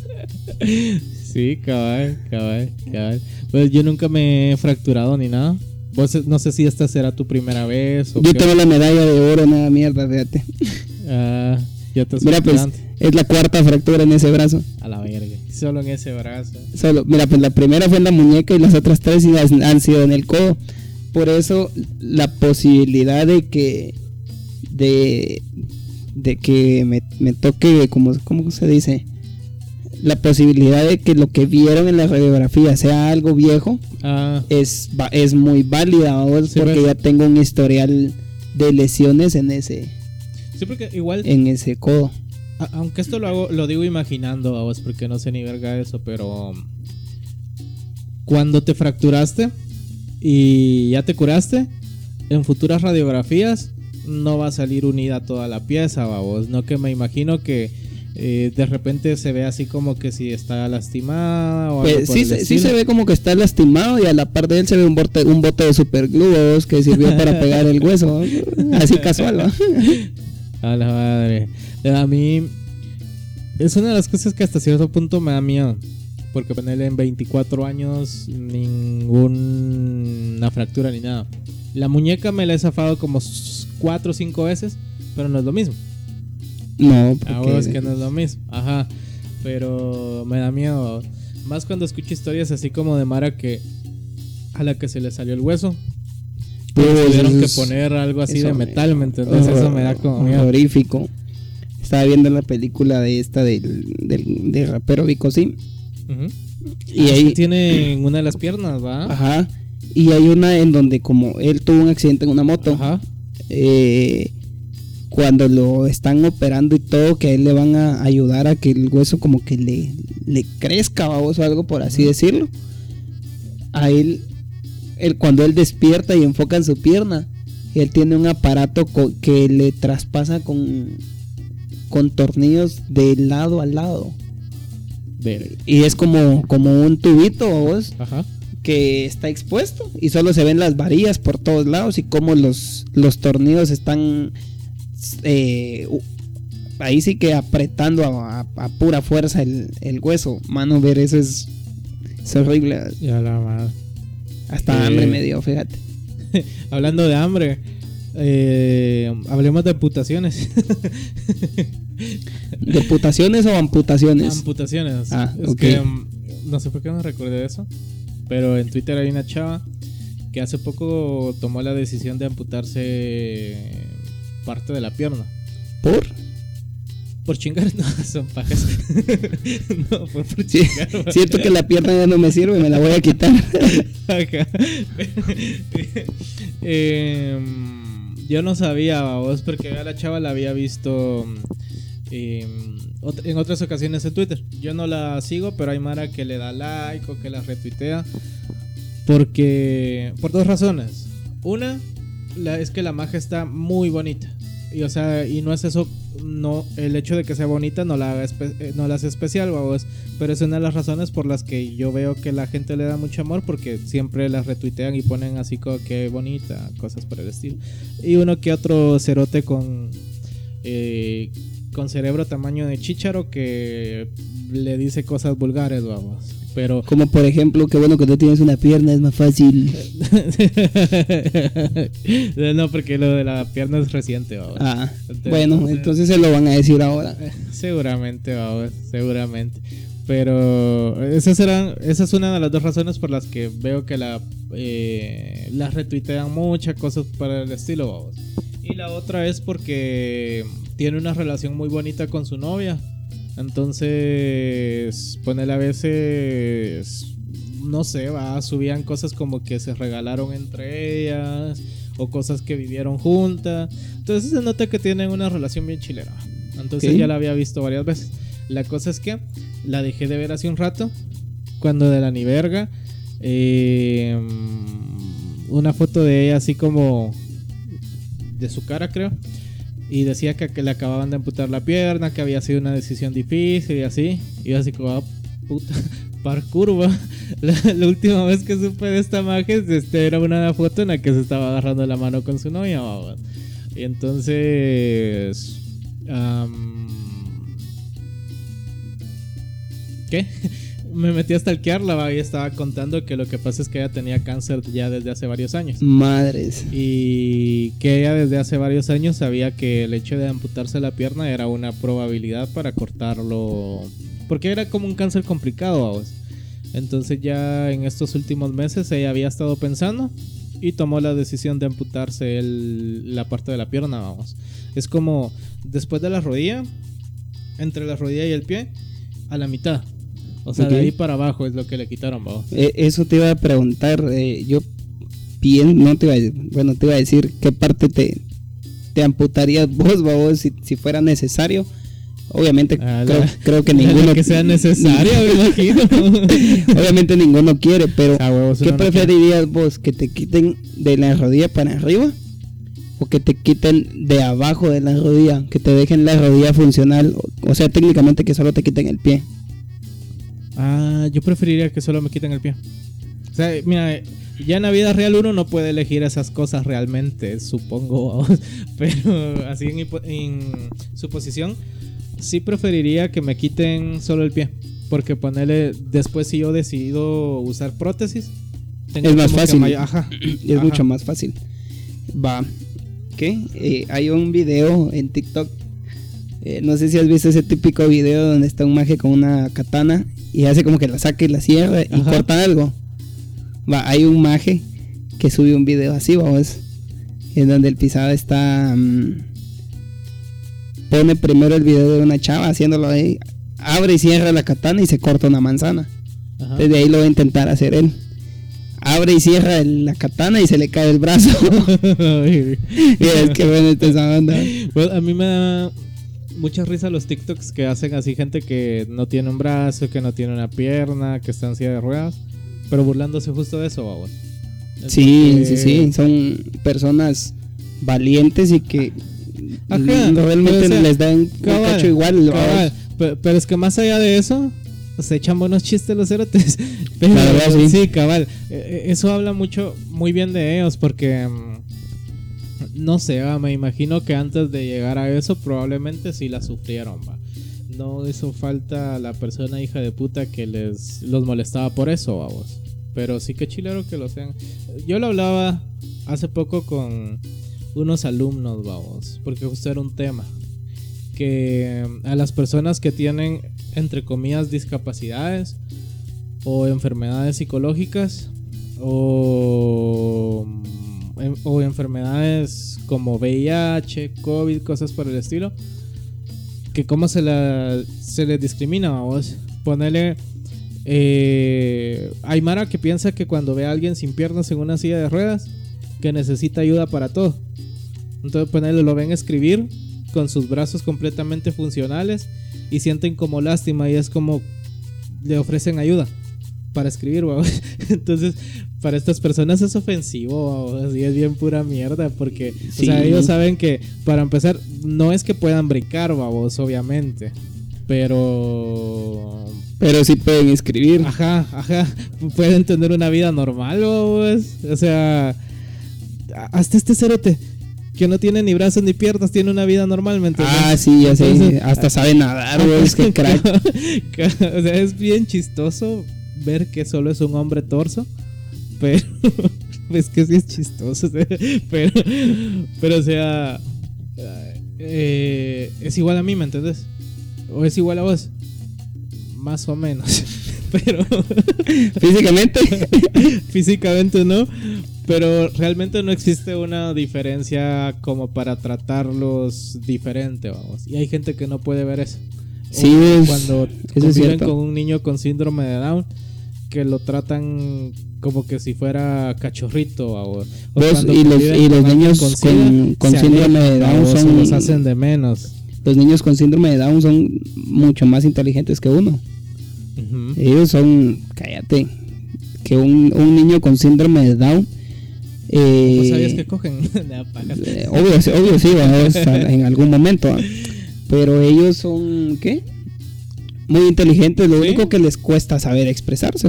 sí, cabal, cabal, cabal. Pues yo nunca me he fracturado ni nada. Vos no sé si esta será tu primera vez o Yo qué. tengo la medalla de oro, nada mierda, fíjate. Ah, ya te Mira, pues es la cuarta fractura en ese brazo. A la verga. Solo en ese brazo. Solo, mira, pues la primera fue en la muñeca y las otras tres han sido en el codo. Por eso la posibilidad de que de de que me, me toque como cómo se dice la posibilidad de que lo que vieron en la radiografía sea algo viejo Ah, es es muy válida Sí, porque pues. ya tengo un historial de lesiones en ese sí, porque igual, en ese codo. a- aunque esto lo hago, lo digo imaginando a vos, porque no sé ni verga de eso, pero um, cuando te fracturaste y ya te curaste, en futuras radiografías no va a salir unida toda la pieza, vos. No que me imagino que eh, de repente se ve así como que si está lastimada o algo Pues por sí, se- sí se ve como que está lastimado y a la par de él se ve un bote, un bote de superglue que sirvió para pegar el hueso. Así casual, ¿no? A la madre. Eh, A mí es una de las cosas que hasta cierto punto me da miedo. Porque ponerle en 24 años ninguna fractura ni nada. La muñeca me la he zafado como 4 o 5 veces, pero no es lo mismo. No, A vos porque que no es lo mismo. Ajá. Pero me da miedo. Más cuando escucho historias así como de Mara que a la que se le salió el hueso. Pues, tuvieron que poner algo así de metal, ¿me entendés? Eso me da como miedo. Horrorífico. Estaba viendo la película de esta del, del, del rapero Vico Sim. Ujú. Y Ah, ahí. tiene en una de las piernas, ¿va? Ajá. Y hay una en donde como él tuvo un accidente en una moto. Ajá. eh, cuando lo están operando y todo, que a él le van a ayudar a que el hueso como que le, le crezca vamos, o algo por así decirlo. A él, él, cuando él despierta y enfoca en su pierna, él tiene un aparato que le traspasa con, con tornillos de lado a lado. Y es como, como un tubito, vos, Ajá. que está expuesto y solo se ven las varillas por todos lados y como los, los tornillos están eh, ahí sí que apretando a, a- a pura fuerza el, el hueso. Mano, ver eso es, es horrible. Ya la madre. Hasta Eh. hambre me dio, fíjate. Hablando de hambre, eh, hablemos de amputaciones. ¿Deputaciones o amputaciones? amputaciones. Ah, es que mm, no sé por qué no recordé de eso, pero en Twitter hay una chava que hace poco tomó la decisión de amputarse parte de la pierna. ¿Por? Por chingar, no, son pajas. no, fue por chingar. siento que la pierna ya no me sirve, me la voy a quitar. Ajá. Em, yo no sabía, vos, porque a la chava la había visto em, en otras ocasiones en Twitter. Yo no la sigo, pero hay Mara que le da like o que la retuitea. Porque. Por dos razones. Una, la, es que la magia está muy bonita. Y o sea, y no es eso. No, el hecho de que sea bonita no la, eh, no la hace especial, vamos. Pero es una de las razones por las que yo veo que la gente le da mucho amor. Porque siempre las retuitean y ponen así como que bonita, cosas por el estilo. Y uno que otro cerote con. eh, con cerebro tamaño de chícharo que le dice cosas vulgares, vamos. Pero Como por ejemplo, que bueno que tú tienes una pierna, es más fácil. no, porque lo de la pierna es reciente, vamos. Ah, Entonces- bueno, entonces se lo van a decir ahora. Seguramente, vamos, seguramente. Pero esas eran, esa es una de las dos razones por las que veo que la eh, las retuitean muchas cosas para el estilo, vamos. Y la otra es porque tiene una relación muy bonita con su novia. Entonces, ponele a veces, no sé, va, subían cosas como que se regalaron entre ellas o cosas que vivieron juntas. Entonces se nota que tienen una relación bien chilera. Entonces ya la había visto varias veces. La cosa es que la dejé de ver hace un rato, cuando de la ni verga, eh, una foto de ella así como de su cara creo. Y decía que, le acababan de amputar la pierna, que había sido una decisión difícil y así. Y así como, ah, puta, par curva. La, última vez que supe de esta magia este, era una foto en la que se estaba agarrando la mano con su novia. Y entonces... am, ¿Qué? Me metí a stalkearla va, y estaba contando que lo que pasa es que ella tenía cáncer ya desde hace varios años. Madres. Y que ella desde hace varios años sabía que el hecho de amputarse la pierna era una probabilidad para cortarlo. Porque era como un cáncer complicado, vamos. Entonces ya en estos últimos meses ella había estado pensando y tomó la decisión de amputarse el- la parte de la pierna, vamos. Es como después de la rodilla, entre la rodilla y el pie, a la mitad. O sea, de ahí para abajo es lo que le quitaron, vamos. Eh, eso te iba a preguntar. eh, yo bien, no te iba a, bueno, te iba a decir qué parte te, te amputarías vos, babos, si, si fuera necesario. Obviamente creo, creo que ninguno que sea necesario, me imagino. Obviamente ninguno quiere, pero Ah, huevos, ¿qué no preferirías vos? ¿Que te quiten de la rodilla para arriba? ¿O que te quiten de abajo de la rodilla? Que te dejen la rodilla funcional. O sea, técnicamente que solo te quiten el pie. Ah, yo preferiría que solo me quiten el pie. O sea, mira, ya en la vida real uno no puede elegir esas cosas realmente, supongo. Pero así en, en suposición, sí preferiría que me quiten solo el pie. Porque ponerle, después si yo decido usar prótesis, tengo Es más fácil. ajá. Es ajá. mucho más fácil. Va. ¿Qué? Eh, hay un video en TikTok. eh, no sé si has visto ese típico video donde está un maje con una katana y hace como que la saca y la cierra y Ajá. corta algo. Va, hay un maje que sube un video así, vamos, en donde el pisado está. mm, pone primero el video de una chava haciéndolo ahí, abre y cierra la katana y se corta una manzana. Ajá. Desde ahí lo va a intentar hacer él. Abre y cierra el- la katana y se le cae el brazo. Mira, es que bueno está esa onda. Pues a mí me da mucha risa los TikToks que hacen así gente que no tiene un brazo, que no tiene una pierna, que está en silla de ruedas, pero burlándose justo de eso, babos. Sí, sí, sí, son personas valientes y que Ajá, no, realmente ser. les dan un cacho igual. cabal. Pe- Pero, es que más allá de eso, se echan buenos chistes los cerotes. Pero, sí. sí. cabal. Eh, eh, Eso habla mucho, muy bien de ellos, porque mm, no sé, va, me imagino que antes de llegar a eso, probablemente sí la sufrieron, va. No hizo falta la persona hija de puta que les los molestaba por eso, vamos. Pero sí que chilero que lo sean. Yo lo hablaba hace poco con unos alumnos, vamos, porque justo era un tema que a las personas que tienen, entre comillas, discapacidades o enfermedades psicológicas o, em- o enfermedades como VIH, COVID, cosas por el estilo, que cómo se, la, se les discrimina a vos. Ponele... Eh, hay Mara que piensa que cuando ve a alguien sin piernas en una silla de ruedas, que necesita ayuda para todo. Entonces, ponele, lo ven escribir con sus brazos completamente funcionales y sienten como lástima y es como le ofrecen ayuda para escribir, ¿va? Entonces, para estas personas es ofensivo, así es bien pura mierda, porque o sea, ellos saben que para empezar no es que puedan brincar, babos, obviamente, pero Pero sí pueden escribir. Ajá, ajá. Pueden tener una vida normal, babos. O sea, hasta este cerote que no tiene ni brazos ni piernas tiene una vida normal, ¿me entiendes? Ah, sí, ya sé. Entonces- Hasta sabe nadar, güey. Es que crack. o sea, es bien chistoso ver que solo es un hombre torso, pero es que sí es chistoso, pero, pero o sea, eh, es igual a mí, ¿me entiendes? O es igual a vos, más o menos, pero Físicamente. físicamente no, pero realmente no existe una diferencia como para tratarlos diferente, vamos. Y hay gente que no puede ver eso. Sí, es- cuando eso es conviven con un niño con síndrome de Down que lo tratan como que si fuera cachorrito o, y los- y niños con síndrome de Down son- los hacen de menos. Los niños con síndrome de Down son mucho más inteligentes que uno. Ellos son, cállate, que un, un niño con síndrome de Down. eh, ¿Vos sabías que cogen? Eh, obvio, sí, obvio sí, vamos, en algún momento. ¿ah? Pero ellos son, ¿qué? Muy inteligentes, lo Sí. único que les cuesta saber expresarse.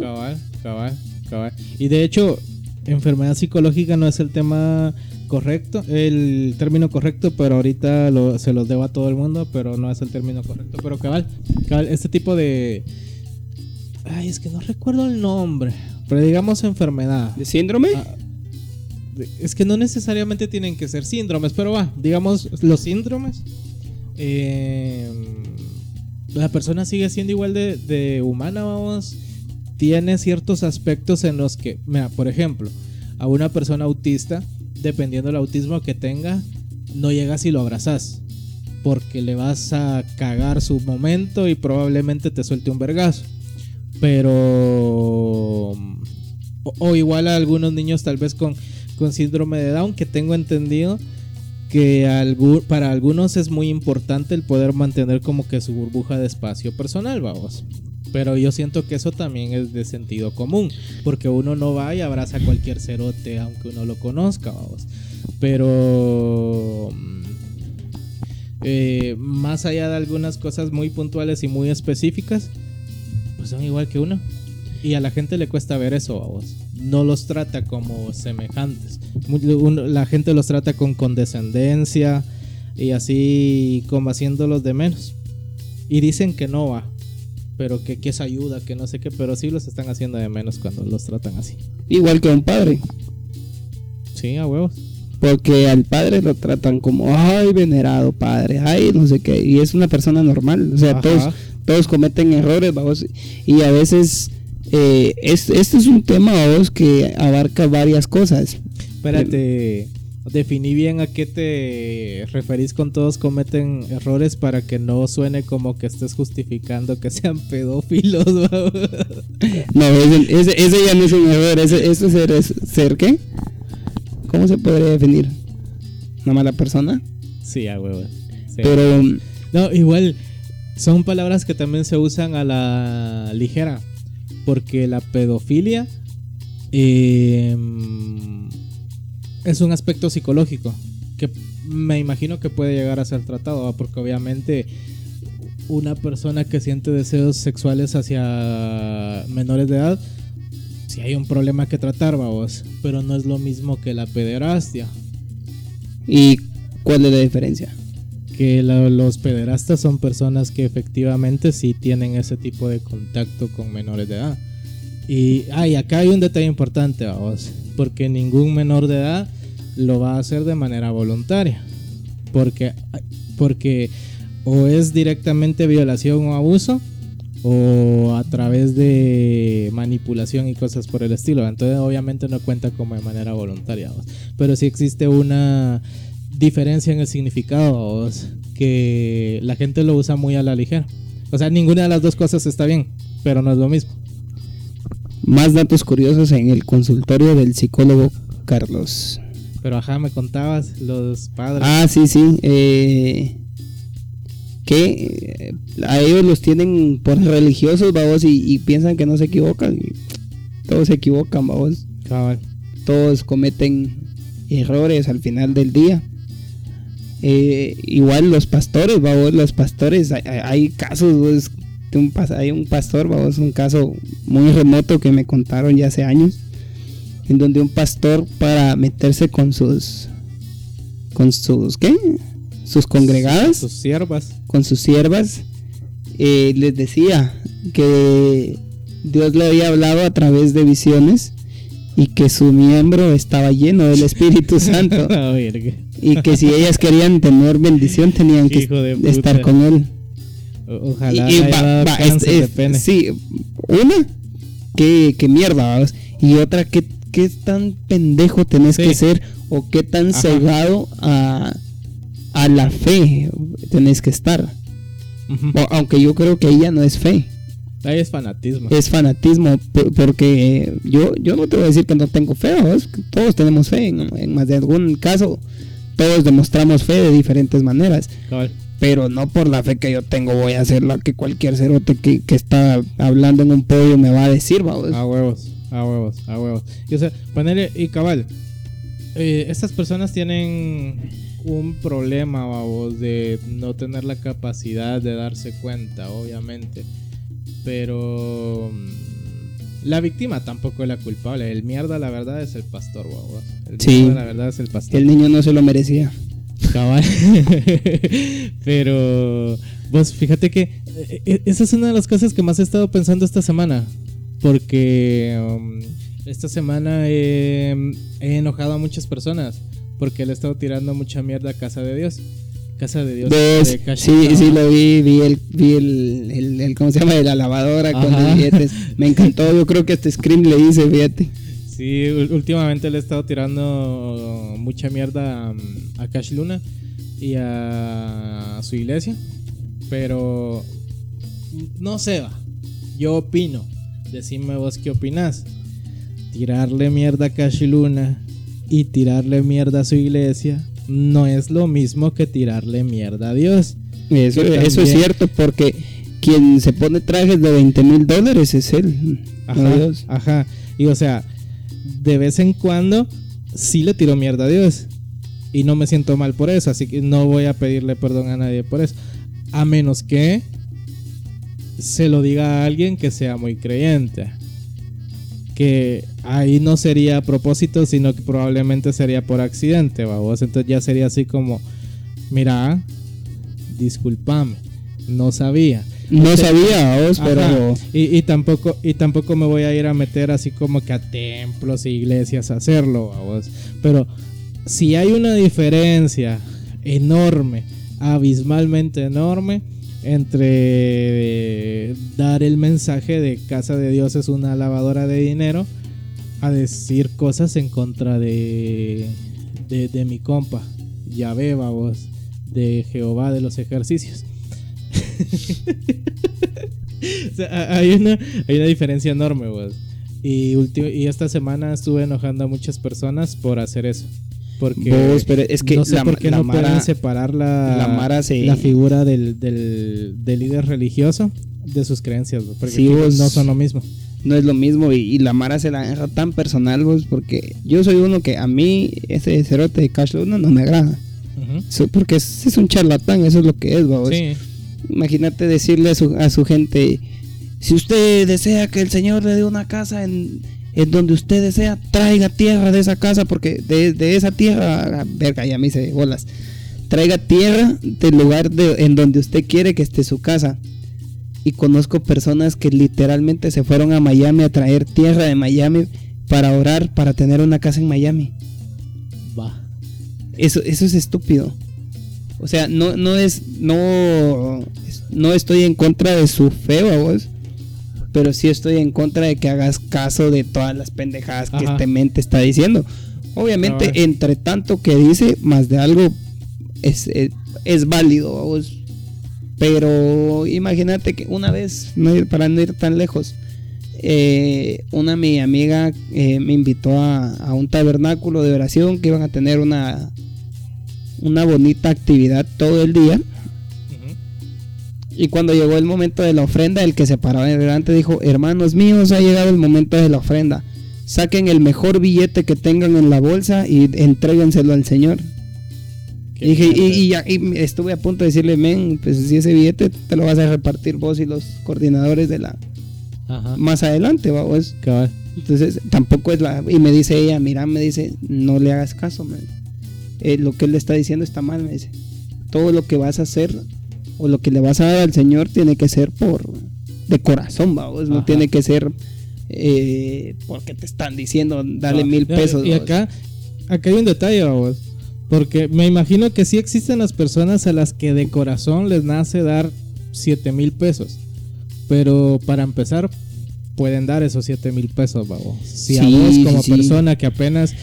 Cabal, cabal, cabal. Y de hecho, enfermedad psicológica no es el tema correcto, el término correcto, pero ahorita lo- se los debo a todo el mundo, pero no es el término correcto. Pero cabal, cabal, este tipo de... Ay, es que no recuerdo el nombre, pero digamos enfermedad. ¿De síndrome? Ah, Es que no necesariamente tienen que ser síndromes, pero va, digamos los síndromes. eh, la persona sigue siendo igual de, de humana, vamos. Tiene ciertos aspectos en los que, mira, por ejemplo, a una persona autista, dependiendo del autismo que tenga, no llegas y lo abrazas. Porque le vas a cagar su momento y probablemente te suelte un vergazo. Pero. O, o igual a algunos niños, tal vez con, con síndrome de Down, que tengo entendido que para algunos es muy importante el poder mantener como que su burbuja de espacio personal, vamos. Pero yo siento que eso también es de sentido común, porque uno no va y abraza a cualquier cerote, aunque uno lo conozca, vamos. Pero mm, eh, más allá de algunas cosas muy puntuales y muy específicas, pues son igual que uno. Y a la gente le cuesta ver eso, vamos. No los trata como semejantes. La gente los trata con condescendencia y así como haciéndolos de menos. Y dicen que no va, pero que, que es ayuda, que no sé qué, pero sí los están haciendo de menos cuando los tratan así. Igual que un padre. Sí, a huevos. Porque al padre lo tratan como, ay, venerado padre, ay, no sé qué. Y es una persona normal. O sea, Ajá. todos, todos cometen errores, vamos, y a veces eh, es- este es un tema, que abarca varias cosas. Espérate, definí bien a qué te referís con todos cometen errores para que no suene como que estés justificando que sean pedófilos. No, ese, ese- ese ya no es un error, ese, eso es ser, es ser, ¿qué? ¿Cómo se podría definir? ¿Una mala persona? sí, a huevo. Sí. Pero No, igual son palabras que también se usan a la ligera. Porque la pedofilia eh, es un aspecto psicológico que me imagino que puede llegar a ser tratado, porque obviamente una persona que siente deseos sexuales hacia menores de edad, si hay un problema que tratar, vamos, pero no es lo mismo que la pederastia. ¿y cuál es la diferencia? Que la- los pederastas son personas que efectivamente sí tienen ese tipo de contacto con menores de edad. Y, ah, y acá hay un detalle importante, vamos, porque ningún menor de edad lo va a hacer de manera voluntaria. Porque, porque o es directamente violación o abuso, o a través de manipulación y cosas por el estilo. Entonces, obviamente, no cuenta como de manera voluntaria. vamos. Pero sí existe una diferencia en el significado, que la gente lo usa muy a la ligera. O sea, ninguna de las dos cosas está bien, pero no es lo mismo. Más datos curiosos en el consultorio del psicólogo Carlos. Pero ajá, me contabas los padres. Ah, sí, sí. eh, que eh, a ellos los tienen por religiosos, vamos, y, y piensan que no se equivocan. todos se equivocan, vamos. Cabal. Todos cometen errores al final del día. Eh, igual los pastores, vamos, los pastores, hay, casos, de un, pas- hay un pastor, vamos, un caso muy remoto que me contaron ya hace años, en donde un pastor para meterse con sus, con sus, ¿qué? Sus congregadas, Sus siervas. con sus siervas, eh, les decía que Dios le había hablado a través de visiones y que su miembro estaba lleno del Espíritu Santo y que si ellas querían tener bendición tenían que estar con él. O- Ojalá Y- y va- va, es- de es- pene. Sí, una, que, que mierda, y otra, que qué tan pendejo tenés Sí. que ser o qué tan Ajá. cegado a, a la fe tenés que estar. O- aunque yo creo que ella no es fe, es fanatismo. es fanatismo, por- porque yo, yo no te voy a decir que no tengo fe, todos tenemos fe, en, en más de algún caso, todos demostramos fe de diferentes maneras. Pero no por la fe que yo tengo voy a hacer la que cualquier cerote que, que está hablando en un podio me va a decir. A huevos, a huevos, a huevos. Y o sea, ponerle, y cabal, eh, estas personas tienen un problema, de no tener la capacidad de darse cuenta, obviamente. Pero mm, la víctima tampoco es la culpable. El mierda, la verdad, es el pastor. El Sí. mierda, la verdad, es el pastor. El niño no se lo merecía. Cabal. Pero, vos fíjate que eh, eh, esa es una de las cosas que más he estado pensando esta semana. Porque um, esta semana he, he enojado a muchas personas. Porque le he estado tirando mucha mierda a Casa de Dios. Casa de Dios. ¿Ves? de Sí, sí lo vi, vi el, vi el, el, el- ¿cómo se llama? De la lavadora con los billetes. Me encantó, yo creo que este Scream le hice, fíjate. Sí, últimamente le he estado tirando mucha mierda um, a Cash Luna y a su iglesia. Pero no sé, va. Yo opino. Decime vos qué opinás. Tirarle mierda a Cash Luna y tirarle mierda a su iglesia no es lo mismo que tirarle mierda a Dios. Eso, es cierto, porque quien se pone trajes de 20 mil dólares es él. no Ajá, Dios. ajá. Y o sea, de vez en cuando sí le tiro mierda a Dios. Y no me siento mal por eso. Así que no voy a pedirle perdón a nadie por eso. A menos que se lo diga a alguien que sea muy creyente. Que ahí no sería a propósito, sino que probablemente sería por accidente, vamos. Entonces ya sería así como, mira, discúlpame, no sabía. No sabía, vos, pero... Y, y tampoco y tampoco me voy a ir a meter así como que a templos e iglesias a hacerlo, vamos. Pero si hay una diferencia enorme, abismalmente enorme, entre dar el mensaje de casa de Dios es una lavadora de dinero a decir cosas en contra de, de, mi compa, Yahvé, vos, de Jehová de los ejercicios. Hay, una, hay una diferencia enorme. Y, y esta semana estuve enojando a muchas personas por hacer eso. Porque Vos, pero es que no sé la- por qué la no Mara- pueden separar la, la Mara se- la figura del, del, del líder religioso de sus creencias, porque Sí, vos- no son lo mismo. no es lo mismo y, y la Mara se la agarra tan personal, vos, porque yo soy uno que a mí ese cerote de Cash Luna no me agrada. Porque es, es un charlatán, eso es lo que es, vos. Sí, Imagínate decirle a su, a su gente, si usted desea que el Señor le dé una casa en, en donde usted desea, traiga tierra de esa casa, porque de, de esa tierra, ah, verga, ya me hice bolas, traiga tierra del lugar de, en donde usted quiere que esté su casa. Y conozco personas que literalmente se fueron a Miami a traer tierra de Miami para orar, para tener una casa en Miami. va. Eso, eso es estúpido. O sea, no, no es, no, no estoy en contra de su fe, vos. Pero sí estoy en contra de que hagas caso de todas las pendejadas que este mente está diciendo. Obviamente, entre tanto que dice, más de algo es, es, es válido. Pero imagínate que una vez, no ir- para no ir tan lejos, eh, una mi amiga eh, me invitó a, a un tabernáculo de oración que iban a tener una, una bonita actividad todo el día. Y cuando llegó el momento de la ofrenda, el que se paró delante dijo, hermanos míos, ha llegado el momento de la ofrenda. Saquen el mejor billete que tengan en la bolsa y entréguenselo al Señor. Y dije, y, y ya- y estuve a punto de decirle, men, pues si ese billete te lo vas a repartir vos y los coordinadores de la... Ajá. Más adelante. Cabal. Entonces, tampoco es la... Y me dice ella, mira, me dice, no le hagas caso, man. Eh, lo que él le está diciendo está mal, me dice. Todo lo que vas a hacer o lo que le vas a dar al Señor tiene que ser por... De corazón, vamos. No tiene que ser... eh, porque te están diciendo, dale mil pesos. Y acá, acá hay un detalle, vamos. Porque me imagino que sí existen las personas a las que de corazón les nace dar 7 mil pesos. Pero para empezar, pueden dar esos 7 mil pesos, vamos. Si a vos como sí. persona que apenas,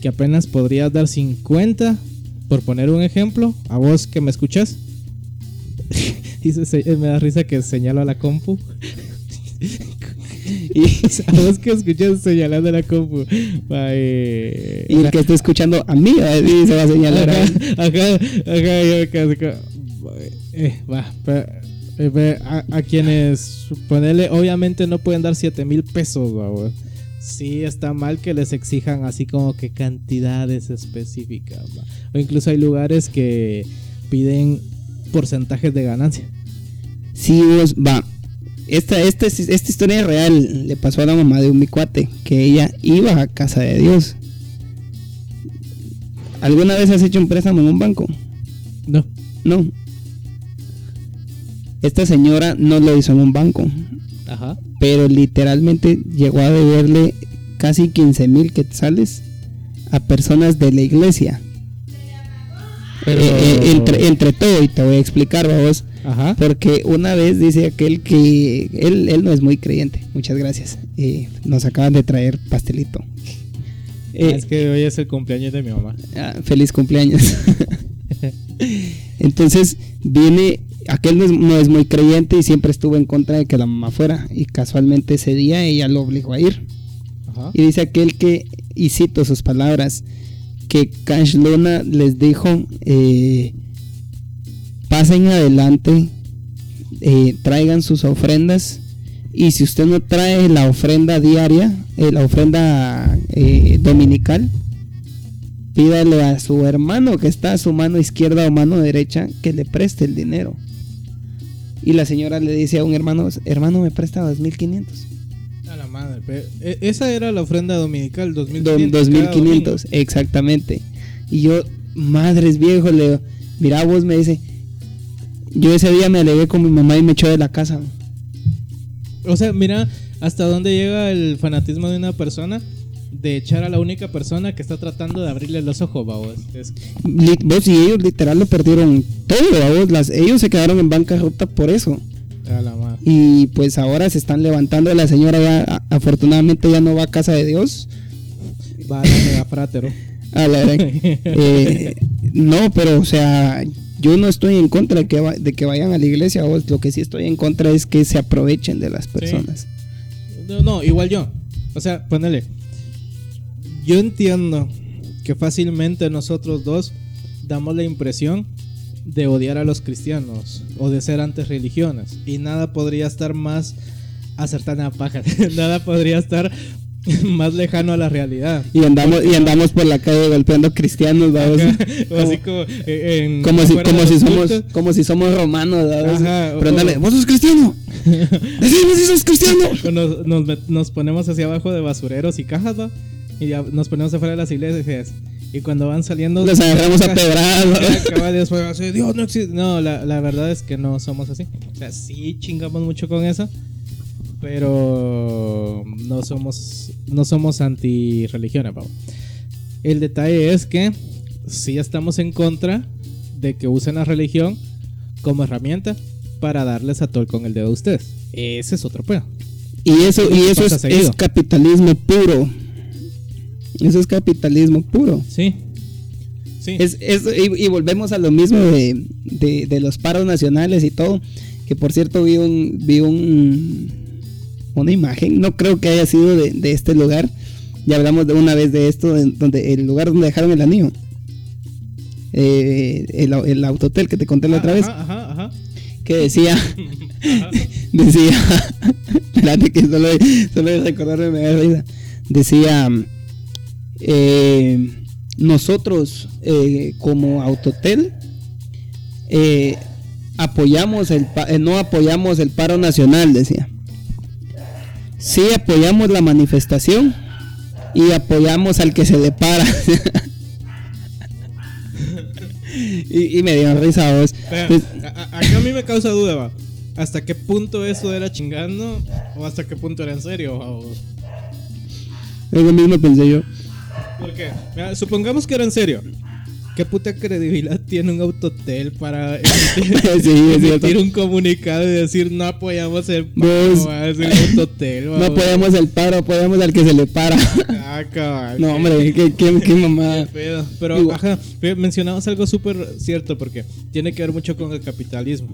que apenas podrías dar 50, por poner un ejemplo, a vos que me escuchas. Dice, se- me da risa que señalo a la compu. Y, A vos que escuchas señalando a la compu. Eh, y el que esté escuchando a mí, eh, se va a señalar. a Ajá, él. ajá, ajá, yo casi co- eh, va, pe- eh, ve, a, a quienes ponerle, obviamente no pueden dar 7 mil pesos, güey. Sí está mal que les exijan así como que cantidades específicas, va. O incluso hay lugares que piden porcentajes de ganancia. Sí, vos, va. Esta, esta, es- esta historia es real. Le pasó a la mamá de un mi cuate que ella iba a casa de Dios. ¿Alguna vez has hecho un préstamo en un banco? No. No. Esta señora no lo hizo en un banco, Ajá. pero literalmente llegó a deberle casi 15 mil quetzales a personas de la iglesia. Pero- Eh, eh, entre, entre todo, y te voy a explicar, vos. Ajá. Porque una vez dice aquel que él, él no es muy creyente. Muchas gracias. Eh, nos acaban de traer pastelito. Ah, es que hoy es el cumpleaños de mi mamá. ah, feliz cumpleaños. Entonces viene, aquel no es, no es muy creyente y siempre estuvo en contra de que la mamá fuera. Y casualmente ese día ella lo obligó a ir. Ajá. Y dice aquel que, y cito sus palabras, que Cash Luna les dijo, eh, pasen adelante, eh, traigan sus ofrendas, y si usted no trae la ofrenda diaria, eh, la ofrenda dominical, pídale a su hermano que está a su mano izquierda o mano derecha que le preste el dinero. Y la señora le dice a un hermano, hermano, me presta 2500. A la madre. e- Esa era la ofrenda dominical, Do- 2500. cada 2500, exactamente. Y yo, madres viejo, le digo, mira vos me dice, yo ese día me alegué con mi mamá y me echó de la casa. O sea, mira hasta dónde llega el fanatismo de una persona de echar a la única persona que está tratando de abrirle los ojos, babos. Es- Vos y ellos literal lo perdieron todo. Las, ellos se quedaron en bancarrota por eso. Y pues ahora se están levantando. La señora ya, afortunadamente, ya no va a casa de Dios. Va a la mega frátero. A la eh, no, pero o sea, yo no estoy en contra de que, va- de que vayan a la iglesia. vos. Lo que sí estoy en contra es que se aprovechen de las personas. No, no, igual yo. O sea, ponele. Yo entiendo que fácilmente nosotros dos damos la impresión de odiar a los cristianos o de ser antes religiones. Y nada podría estar más acertada paja. nada podría estar más lejano a la realidad. Y andamos, y andamos por la calle golpeando cristianos, vamos. Así como, eh, en- Como si, como si somos, cultos. como si somos romanos. Ajá, Pero ándale, vos sos cristiano. Decime si sos cristiano. Nos, nos nos ponemos hacia abajo de basureros y cajas, ¿va? Y ya nos ponemos afuera de las iglesias. Y cuando van saliendo. Los agarramos a pedradas. así, Dios no existe. No, la, la verdad es que no somos así. O sea, sí chingamos mucho con eso. Pero no somos, no somos anti-religiones, pavo. El detalle es que sí estamos en contra de que usen la religión como herramienta para darles a tol con el dedo a ustedes. Ese es otro pedo. Y eso, y eso es capitalismo puro. Eso es capitalismo puro. Sí. Sí. Es, es- y, y volvemos a lo mismo de, de- de los paros nacionales y todo. Que por cierto vi un, vi un una imagen, no creo que haya sido de, de este lugar. Ya hablamos de una vez de esto, donde el lugar donde dejaron el anillo. Eh, el, el autotel que te conté la otra vez. Ajá, ajá. Que decía, decía, espérate que solo, solo de recordarme me da risa. Decía, eh, nosotros eh, como Autotel eh, apoyamos el, no apoyamos el paro nacional, decía. Sí apoyamos la manifestación y apoyamos al que se le para. y, y me dio risa vos. Pues, a- a- acá a mí me causa duda, va. ¿Hasta qué punto eso era chingando o hasta qué punto era en serio? va, vos? Eso mismo pensé yo. Porque, mira, supongamos que era en serio. ¿Qué puta credibilidad tiene un autotel para emitir, Sí, emitir un comunicado y decir no apoyamos el paro, el autotel? No apoyamos el paro, apoyamos al que se le para. Ah, cabal, No, hombre, qué, qué, qué mamada. qué. Pero, Igual. ajá, mencionamos algo súper cierto porque tiene que ver mucho con el capitalismo.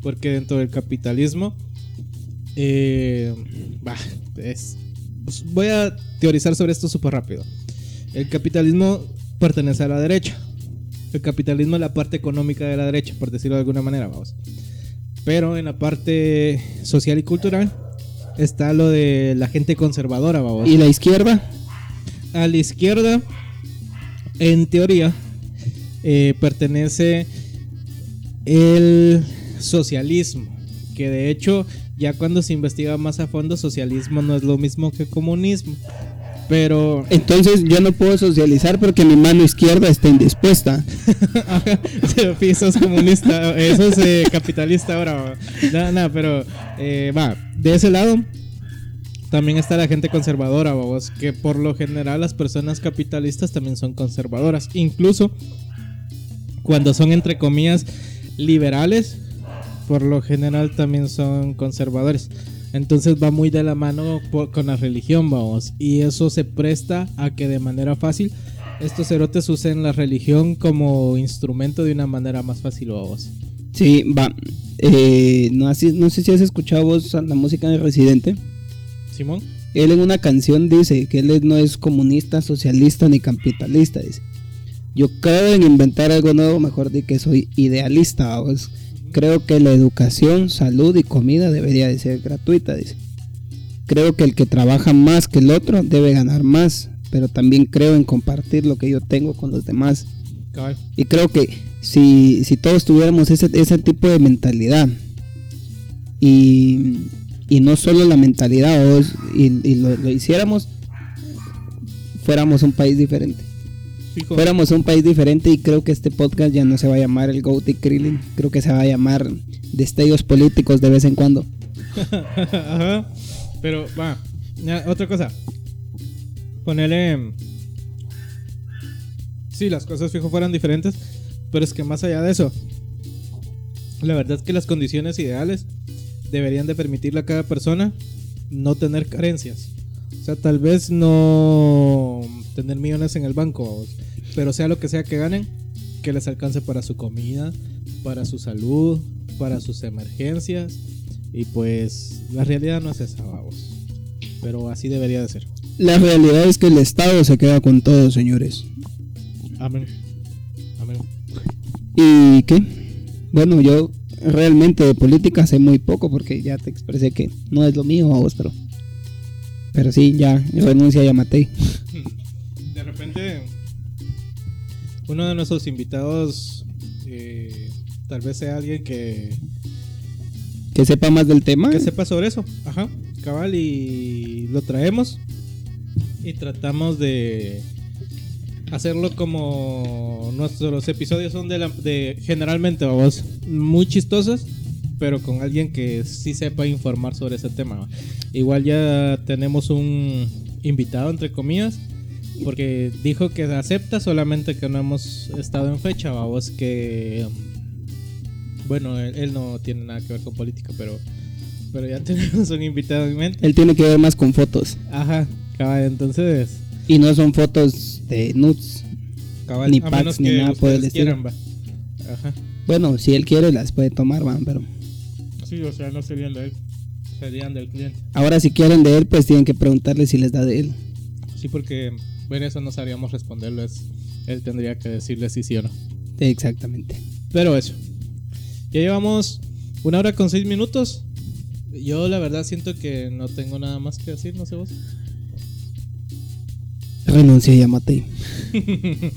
Porque dentro del capitalismo, eh, bah, es- pues voy a teorizar sobre esto súper rápido. El capitalismo pertenece a la derecha. El capitalismo es la parte económica de la derecha, por decirlo de alguna manera, vamos. Pero en la parte social y cultural está lo de la gente conservadora, vamos ¿Y la izquierda? a la izquierda, en teoría, eh, pertenece el socialismo. Que de hecho, ya cuando se investiga más a fondo, socialismo no es lo mismo que comunismo. Pero Entonces yo no puedo socializar porque mi mano izquierda está indispuesta. Eso es comunista, eso es eh, capitalista ahora. Nada, nada, pero eh, va, de ese lado también está la gente conservadora, babos, que por lo general las personas capitalistas también son conservadoras. Incluso cuando son entre comillas liberales, por lo general también son conservadores. Entonces va muy de la mano por- con la religión, vamos. Y eso se presta a que de manera fácil estos cerotes usen la religión como instrumento de una manera más fácil, vamos. Sí, va. Eh, no, así- no sé si has escuchado vos la música de Residente. Simón. Él en una canción dice que él no es comunista, socialista ni capitalista. Dice. Yo creo en inventar algo nuevo, mejor di que soy idealista. vamos. Creo que la educación, salud y comida debería de ser gratuita. Dice. Creo que el que trabaja más que el otro debe ganar más, pero también creo en compartir lo que yo tengo con los demás. Cabal. Y creo que si, si todos tuviéramos ese, ese tipo de mentalidad y, y no solo la mentalidad y, y lo, lo hiciéramos, fuéramos un país diferente. Fuéramos un país diferente y creo que este podcast ya no se va a llamar el Gouty Krillin, creo que se va a llamar Destellos Políticos de vez en cuando. Ajá. Pero va, ya, otra cosa. Ponele. Si las cosas fijo fueran diferentes, pero es que más allá de eso, la verdad es que las condiciones ideales deberían de permitirle a cada persona no tener carencias. O sea, tal vez no tener millones en el banco, pero sea lo que sea que ganen, que les alcance para su comida, para su salud, para sus emergencias. Y pues la realidad no es esa, vamos. Pero así debería de ser. La realidad es que el Estado se queda con todo, señores. Amén. Amén. ¿Y qué? Bueno, yo realmente de política sé muy poco porque ya te expresé que no es lo mío a vos, pero... Pero sí, ya renuncia ya maté. De repente, uno de nuestros invitados eh, tal vez sea alguien que, Que sepa más del tema. que sepa sobre eso. Ajá, cabal, y lo traemos y tratamos de hacerlo como nuestros episodios son de, la- de generalmente vamos muy chistosos pero con alguien que sí sepa informar sobre ese tema igual ya tenemos un invitado entre comillas porque dijo que acepta solamente que no hemos estado en fecha vamos que bueno él, él no tiene nada que ver con política pero pero ya tenemos un invitado en mente. Él tiene que ver más con fotos. ajá cabal entonces. Y no son fotos de nudes. cabal Ni packs, ni nada por el ajá. Bueno, si él quiere las puede tomar, van, pero... Sí, o sea, no serían de él, serían del cliente. Ahora si quieren de él, pues tienen que preguntarle si les da de él. Sí, porque ver eso no sabríamos responderlo. Es, él tendría que decirle si sí o no. Exactamente. Pero eso. Ya llevamos una hora con seis minutos. Yo la verdad siento que no tengo nada más que decir, no sé vos. Renuncia y maté.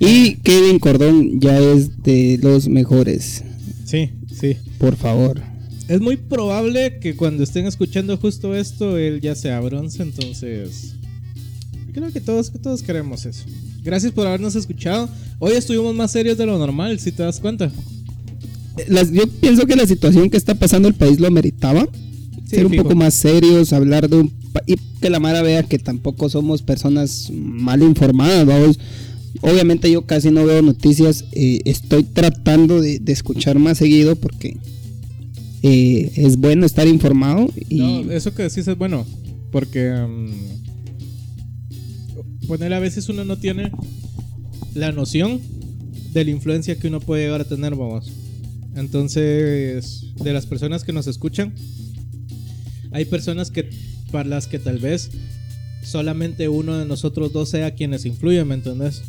y Kevin Cordón ya es de los mejores. Sí, sí. Por favor. Es muy probable que cuando estén escuchando justo esto, él ya sea bronce, entonces... Creo que todos, que todos queremos eso. Gracias por habernos escuchado. Hoy estuvimos más serios de lo normal, si te das cuenta. Las- yo pienso que la situación que está pasando el país lo meritaba. Sí, ser un fijo. poco más serios, hablar de un... Y que la Mara vea que tampoco somos personas mal informadas, vamos. Obviamente yo casi no veo noticias. eh, estoy tratando de, escuchar más seguido porque eh, es bueno estar informado. Y No, eso que decís es bueno, porque mm, poner a veces uno no tiene la noción de la influencia que uno puede llegar a tener, vamos. Entonces, de las personas que nos escuchan, hay personas que para las que tal vez solamente uno de nosotros dos sea quienes influyen, ¿me entendés?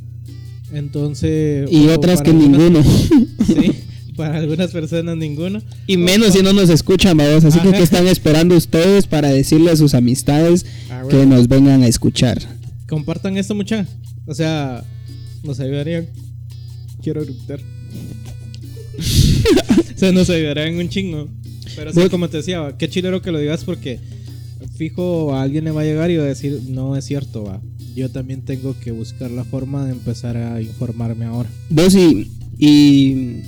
Entonces, y otras que algunas- ninguno. Sí, para algunas personas ninguno. y menos si no nos escuchan, vamos. Así que. ¿qué están esperando ustedes para decirle a sus amistades Ah, que nos vengan a escuchar. compartan esto mucha. O sea, nos ayudarían. Quiero gritar. o sea, nos ayudarían un chingo. Pero sí, como te decía, qué chilero que lo digas porque fijo a alguien le va a llegar y va a decir, no es cierto, va. Yo también tengo que buscar la forma de empezar a informarme ahora. Vos y, y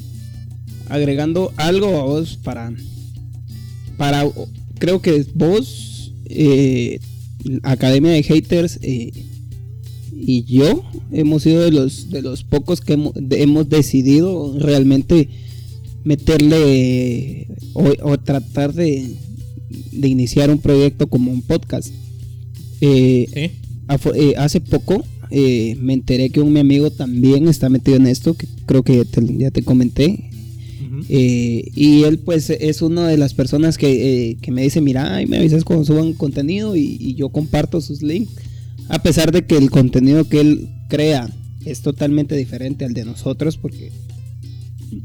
agregando algo a vos para para creo que vos eh, Academia de Haters eh, y yo hemos sido de los de los pocos que hemos, de- hemos decidido realmente meterle o, o tratar de, de iniciar un proyecto como un podcast. Eh, ¿Sí? Afo- eh, hace poco eh, me enteré que un mi amigo también está metido en esto, que creo que te- ya te comenté. Eh, y él pues es una de las personas que, que me dice, mira, ay, me avisas cuando suban contenido y, y yo comparto sus links. A pesar de que el contenido que él crea es totalmente diferente al de nosotros, porque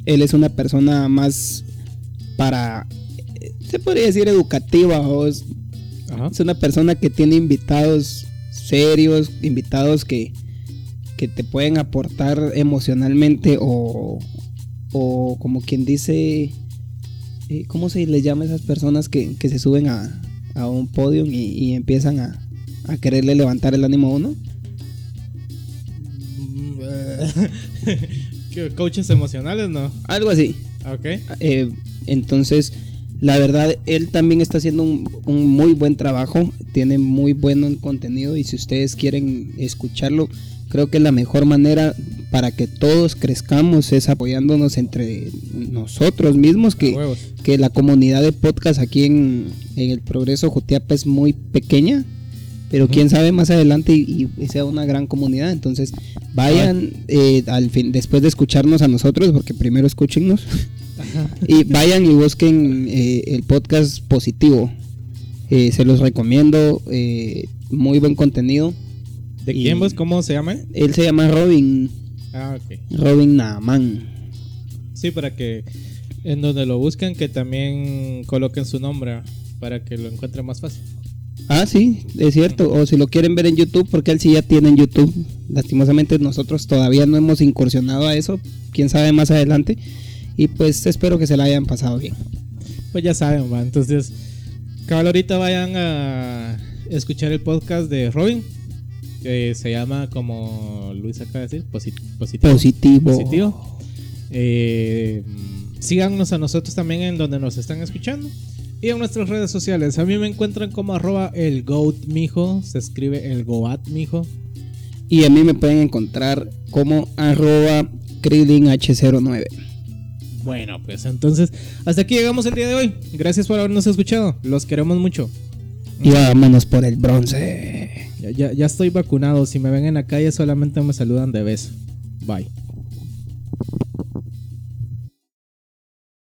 él es una persona más para, se podría decir educativa, o es una persona que tiene invitados serios, invitados que, que te pueden aportar emocionalmente o, o como quien dice, eh, ¿cómo se les llama a esas personas que, que se suben a, a un podio y, y empiezan a, a quererle levantar el ánimo a uno? Mm, eh, ¿Qué, Coaches emocionales, ¿no? Algo así. Ok. Eh, entonces, La verdad, él también está haciendo un, un muy buen trabajo, tiene muy buen contenido y si ustedes quieren escucharlo, creo que la mejor manera para que todos crezcamos es apoyándonos entre nosotros mismos, que, que la comunidad de podcast aquí en, en el Progreso Jutiapa es muy pequeña pero quién sabe más adelante y, sea una gran comunidad. Entonces, vayan eh, al fin, después de escucharnos a nosotros, porque primero escúchennos, y vayan y busquen eh, el podcast positivo. Eh, se los recomiendo, muy buen contenido. ¿De quién vos? ¿Cómo se llama? Él se llama Robin. Ah, ok. Robin Naaman. Sí, para que en donde lo busquen que también coloquen su nombre para que lo encuentren más fácil. Ah, sí, es cierto. O si lo quieren ver en YouTube, porque él sí ya tiene en YouTube. Lastimosamente nosotros todavía no hemos incursionado a eso. Quién sabe más adelante. Y pues espero que se la hayan pasado bien. Pues ya saben, va. Entonces, cabal, ahorita vayan a escuchar el podcast de Robin. Que se llama, como Luis acaba de decir, positivo. Positivo. positivo. Eh, síganos a nosotros también en donde nos están escuchando. Y en nuestras redes sociales, a mí me encuentran como arroba el goat mijo, se escribe el goat mijo. Y a mí me pueden encontrar como arroba h09. Bueno, pues entonces, hasta aquí llegamos el día de hoy. Gracias por habernos escuchado. Los queremos mucho. Y vámonos por el bronce. Ya, ya, ya estoy vacunado. Si me ven en la calle, solamente me saludan de beso. Bye.